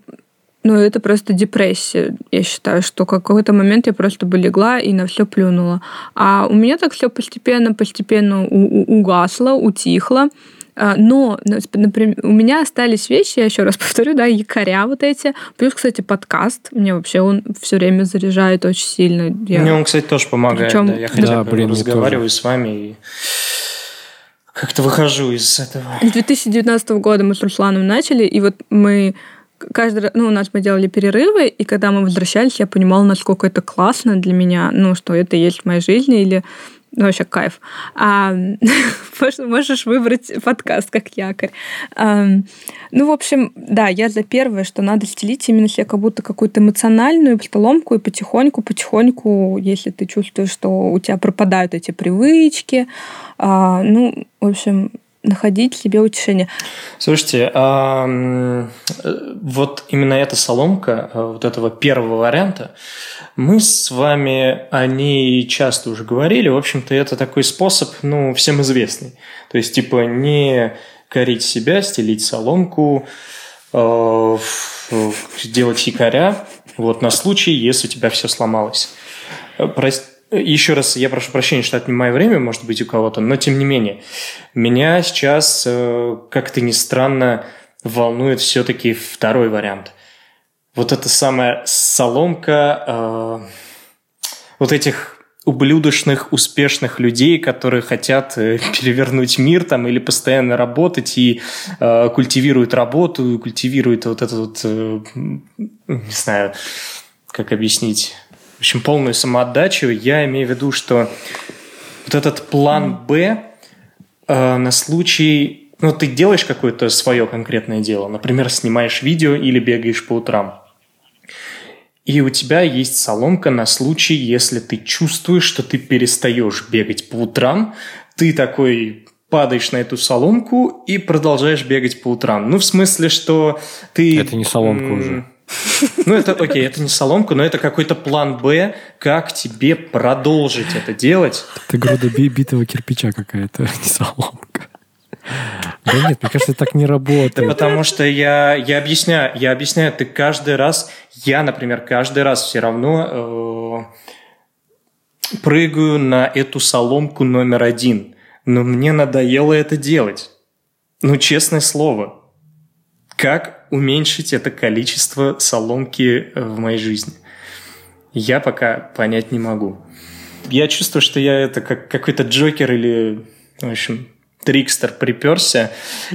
ну, это просто депрессия. Я считаю, что какой-то момент я просто бы легла и на все плюнула. А у меня так все постепенно, постепенно угасло, утихло. А, но, например, у меня остались вещи, я еще раз повторю, да, якоря вот эти. Плюс, кстати, подкаст. Мне вообще он все время заряжает очень сильно. Я... Мне он, кстати, тоже помогает. Причем... Да. Я хотя да, бы блин, разговариваю с вами и как-то выхожу из этого. С 2019 года мы с Русланом начали, и вот мы каждый раз, ну, у нас мы делали перерывы, и когда мы возвращались, я понимала, насколько это классно для меня, ну, что это есть в моей жизни, или ну, вообще кайф. А, можешь выбрать подкаст как якорь. А, ну, в общем, да, я за первое, что надо стелить именно себе как будто какую-то эмоциональную поломку и потихоньку, потихоньку, если ты чувствуешь, что у тебя пропадают эти привычки, а, ну, в общем, находить себе утешение. Слушайте, вот именно эта соломка а, вот этого первого варианта, мы с вами о ней часто уже говорили. В общем-то, это такой способ, ну, всем известный. То есть, типа, не корить себя, стелить соломку, э, делать якоря, вот, на случай, если у тебя все сломалось. Прости, еще раз, я прошу прощения, что отнимаю время, может быть, у кого-то, но тем не менее, меня сейчас, э, как-то ни странно, волнует все-таки второй вариант. Вот эта самая соломка э, вот этих ублюдочных, успешных людей, которые хотят э, перевернуть мир там или постоянно работать и э, культивируют работу, культивируют вот это вот, э, не знаю, как объяснить, общем, полную самоотдачу. Я имею в виду, что вот этот план «Б» э, на случай... Ну, ты делаешь какое-то свое конкретное дело. Например, снимаешь видео или бегаешь по утрам. И у тебя есть соломка на случай, если ты чувствуешь, что ты перестаешь бегать по утрам. Ты такой падаешь на эту соломку и продолжаешь бегать по утрам. Ну, в смысле, что ты... Это не соломка уже. Ну, это окей, это не соломка, но это какой-то план Б, как тебе продолжить это делать. Это груда битого кирпича какая-то, не соломка. Да нет, мне кажется, так не работает. Да потому что я, я объясняю, я объясняю, ты каждый раз, я, например, каждый раз все равно э, прыгаю на эту соломку номер один. Но мне надоело это делать. Ну, честное слово. Как уменьшить это количество соломки э, в моей жизни? Я пока понять не могу. Я чувствую, что я это как какой-то Джокер или, в общем, Трикстер приперся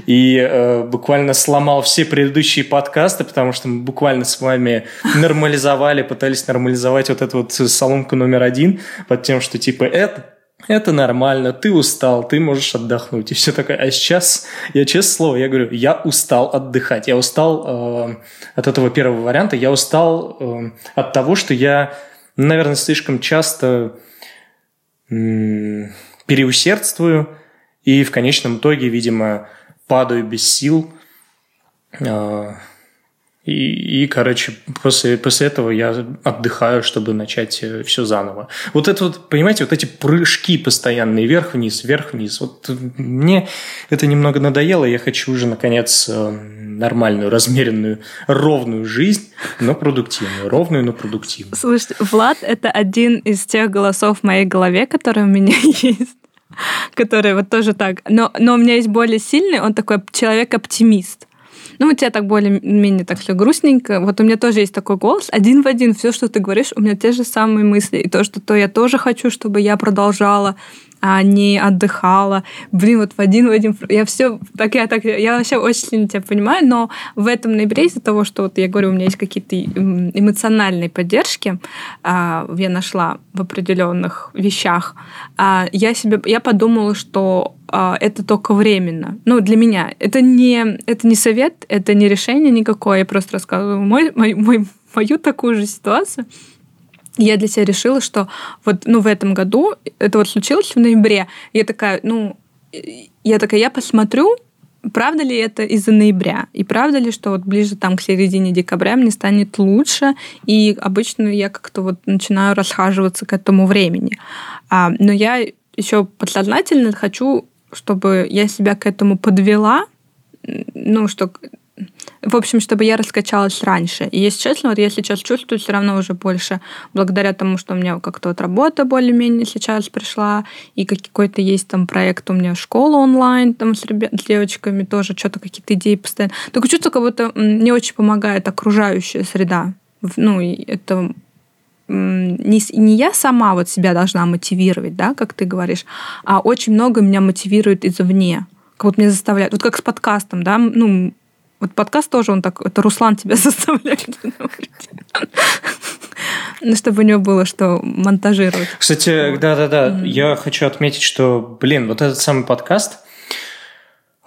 и э, буквально сломал все предыдущие подкасты, потому что мы буквально с вами нормализовали, пытались нормализовать вот эту вот соломку номер один под тем, что типа это это нормально, ты устал, ты можешь отдохнуть. И все такое. А сейчас, я честное слово, я говорю, я устал отдыхать. Я устал э, от этого первого варианта, я устал э, от того, что я, наверное, слишком часто э, переусердствую и в конечном итоге, видимо, падаю без сил. Э, и, и, короче, после, после этого я отдыхаю, чтобы начать э, все заново. Вот это вот, понимаете, вот эти прыжки постоянные, вверх-вниз, вверх-вниз. Вот мне это немного надоело, я хочу уже, наконец, э, нормальную, размеренную, ровную жизнь, но продуктивную. Ровную, но продуктивную. Слушайте, Влад – это один из тех голосов в моей голове, которые у меня есть который вот тоже так. Но, но у меня есть более сильный, он такой человек-оптимист. Ну, у тебя так более-менее так все грустненько. Вот у меня тоже есть такой голос. Один в один все, что ты говоришь, у меня те же самые мысли. И то, что то я тоже хочу, чтобы я продолжала а не отдыхала. Блин, вот в один в один. Я все, так я так, я вообще очень сильно тебя понимаю, но в этом ноябре из-за того, что вот я говорю, у меня есть какие-то эмоциональные поддержки, а, я нашла в определенных вещах, а, я себе, я подумала, что это только временно. Ну, для меня. Это не, это не совет, это не решение никакое. Я просто рассказываю мой, мой, мой, мою такую же ситуацию я для себя решила, что вот ну, в этом году, это вот случилось в ноябре, я такая, ну, я такая, я посмотрю, правда ли это из-за ноября, и правда ли, что вот ближе там к середине декабря мне станет лучше, и обычно я как-то вот начинаю расхаживаться к этому времени. А, но я еще подсознательно хочу, чтобы я себя к этому подвела, ну, что в общем, чтобы я раскачалась раньше. И если честно, вот я сейчас чувствую все равно уже больше благодаря тому, что у меня как-то вот работа более-менее сейчас пришла, и какой-то есть там проект у меня школа онлайн, там с, ребят, с девочками тоже что-то какие-то идеи постоянно. Только чувство, как будто не очень помогает окружающая среда. Ну, и это не, не я сама вот себя должна мотивировать, да, как ты говоришь, а очень много меня мотивирует извне. Как вот меня заставляют. Вот как с подкастом, да, ну, вот подкаст тоже, он так, это Руслан тебя заставляет. Ну, чтобы у него было что монтажировать. Кстати, да-да-да, я хочу отметить, что, блин, вот этот самый подкаст,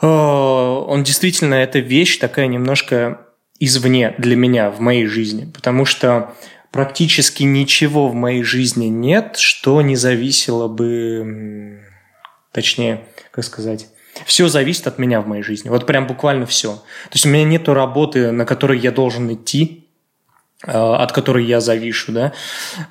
он действительно, это вещь такая немножко извне для меня в моей жизни, потому что практически ничего в моей жизни нет, что не зависело бы, точнее, как сказать, Все зависит от меня в моей жизни. Вот прям буквально все. То есть у меня нет работы, на которой я должен идти, э, от которой я завишу, да,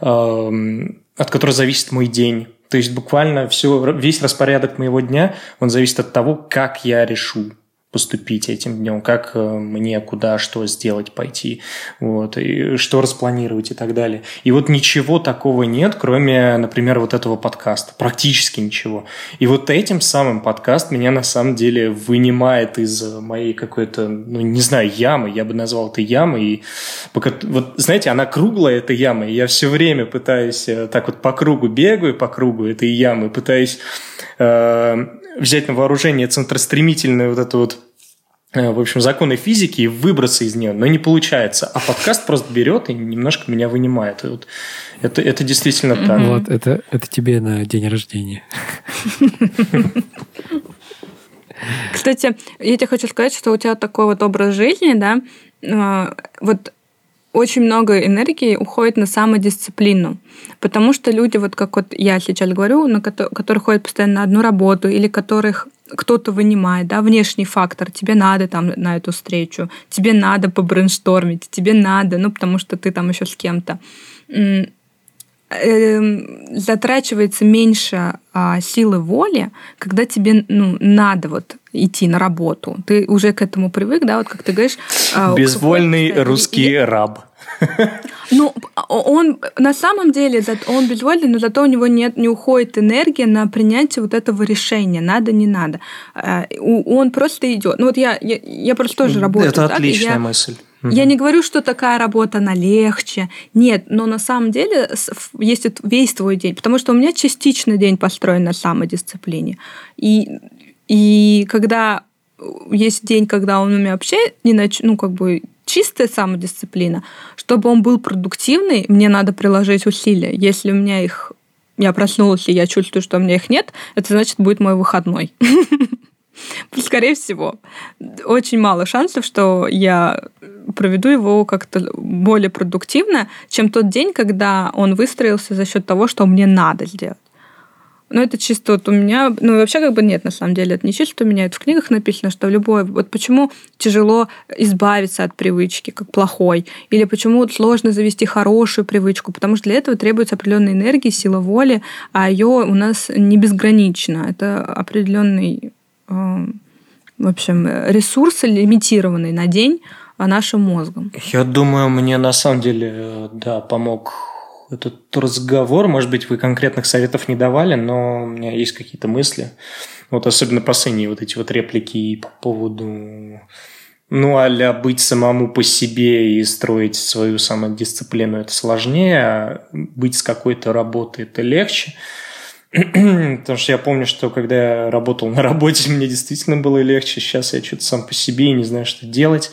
эм, от которой зависит мой день. То есть буквально все, весь распорядок моего дня, он зависит от того, как я решу поступить этим днем, как э, мне куда что сделать, пойти, вот, и что распланировать и так далее. И вот ничего такого нет, кроме, например, вот этого подкаста. Практически ничего. И вот этим самым подкаст меня на самом деле вынимает из моей какой-то, ну, не знаю, ямы, я бы назвал это ямой. И пока, вот, знаете, она круглая, эта яма, и я все время пытаюсь э, так вот по кругу бегаю, по кругу этой ямы, пытаюсь э, взять на вооружение центростремительную вот эту вот э, в общем, законы физики и выбраться из нее, но не получается. А подкаст просто берет и немножко меня вынимает. И вот это, это действительно mm-hmm. так. Вот, это, это тебе на день рождения. Кстати, я тебе хочу сказать, что у тебя такой вот образ жизни, да, э, вот очень много энергии уходит на самодисциплину. Потому что люди, вот как вот я сейчас говорю, на которые ходят постоянно на одну работу, или которых кто-то вынимает, да, внешний фактор, тебе надо там на эту встречу, тебе надо побрейнштормить, тебе надо, ну, потому что ты там еще с кем-то затрачивается меньше а, силы воли, когда тебе ну, надо вот идти на работу. Ты уже к этому привык, да, вот как ты говоришь. А, Безвольный русский и, раб. Ну, он на самом деле, он безвольный, но зато у него нет, не уходит энергия на принятие вот этого решения, надо, не надо. Э, он просто идет. Ну вот я, я, я просто тоже работаю. Это так, отличная я, мысль. Я не говорю, что такая работа, она легче. Нет, но на самом деле есть весь твой день. Потому что у меня частично день построен на самодисциплине. И, и когда есть день, когда он у меня вообще не нач... ну, как бы чистая самодисциплина. Чтобы он был продуктивный, мне надо приложить усилия. Если у меня их... Я проснулась, и я чувствую, что у меня их нет, это значит, будет мой выходной. Скорее всего. Очень мало шансов, что я проведу его как-то более продуктивно, чем тот день, когда он выстроился за счет того, что мне надо сделать. Ну, это чисто вот у меня... Ну, вообще как бы нет, на самом деле. Это не чисто у меня. Это в книгах написано, что любое... Вот почему тяжело избавиться от привычки, как плохой. Или почему сложно завести хорошую привычку. Потому что для этого требуется определенная энергия, сила воли, а ее у нас не безгранично. Это определенный, в общем, ресурс лимитированный на день а нашим мозгом. Я думаю, мне на самом деле, э, да, помог этот разговор. Может быть, вы конкретных советов не давали, но у меня есть какие-то мысли. Вот особенно последние вот эти вот реплики по поводу ну, а быть самому по себе и строить свою самодисциплину – это сложнее, а быть с какой-то работой – это легче. Потому что я помню, что когда я работал на работе, мне действительно было легче. Сейчас я что-то сам по себе и не знаю, что делать.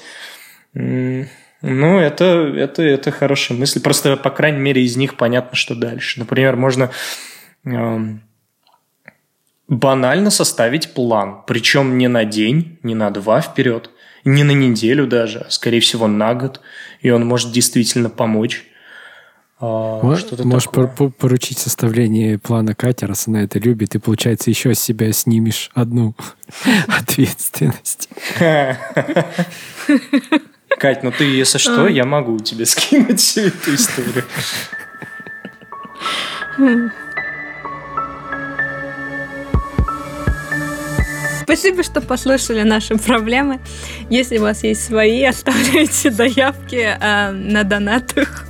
Ну, это, это, это хорошая мысль. Просто, по крайней мере, из них понятно, что дальше. Например, можно э, банально составить план. Причем не на день, не на два вперед, не на неделю даже, а, скорее всего, на год. И он может действительно помочь. А, Можешь пор поручить составление плана Кате, раз она это любит, и, получается, еще с себя снимешь одну ответственность. Кать, ну ты, если что, а. я могу тебе скинуть всю эту историю. Спасибо, что послушали наши проблемы. Если у вас есть свои, оставляйте заявки э, на донатах.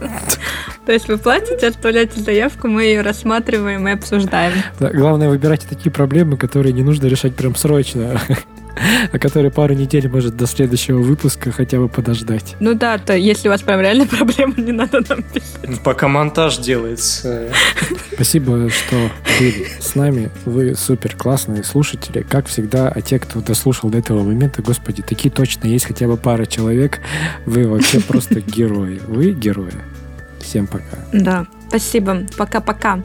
То есть вы платите, оставляйте заявку, мы ее рассматриваем и обсуждаем. Да, главное, выбирайте такие проблемы, которые не нужно решать прям срочно. о которой пару недель может до следующего выпуска хотя бы подождать. Ну да, то если у вас прям реально проблемы, не надо нам писать. Пока монтаж делается. Спасибо, что были с нами. Вы супер классные слушатели. Как всегда, а те, кто дослушал до этого момента, господи, такие точно есть хотя бы пара человек. Вы вообще просто герои. Вы герои. Всем пока. Да. Спасибо. Пока-пока.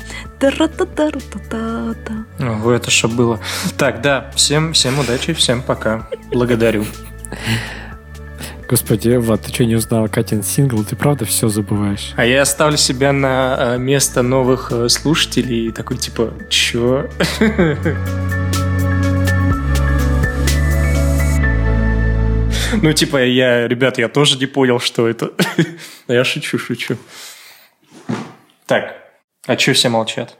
Ого, это что было. Так, да, всем, всем удачи, всем пока. Благодарю. Господи, Влад, ты что не узнал Катин сингл? Ты правда все забываешь? А я оставлю себя на э, место новых э, слушателей и такой типа, чё? Ну, типа, я, ребят, я тоже не понял, что это. Я шучу, шучу. Так, а что все молчат?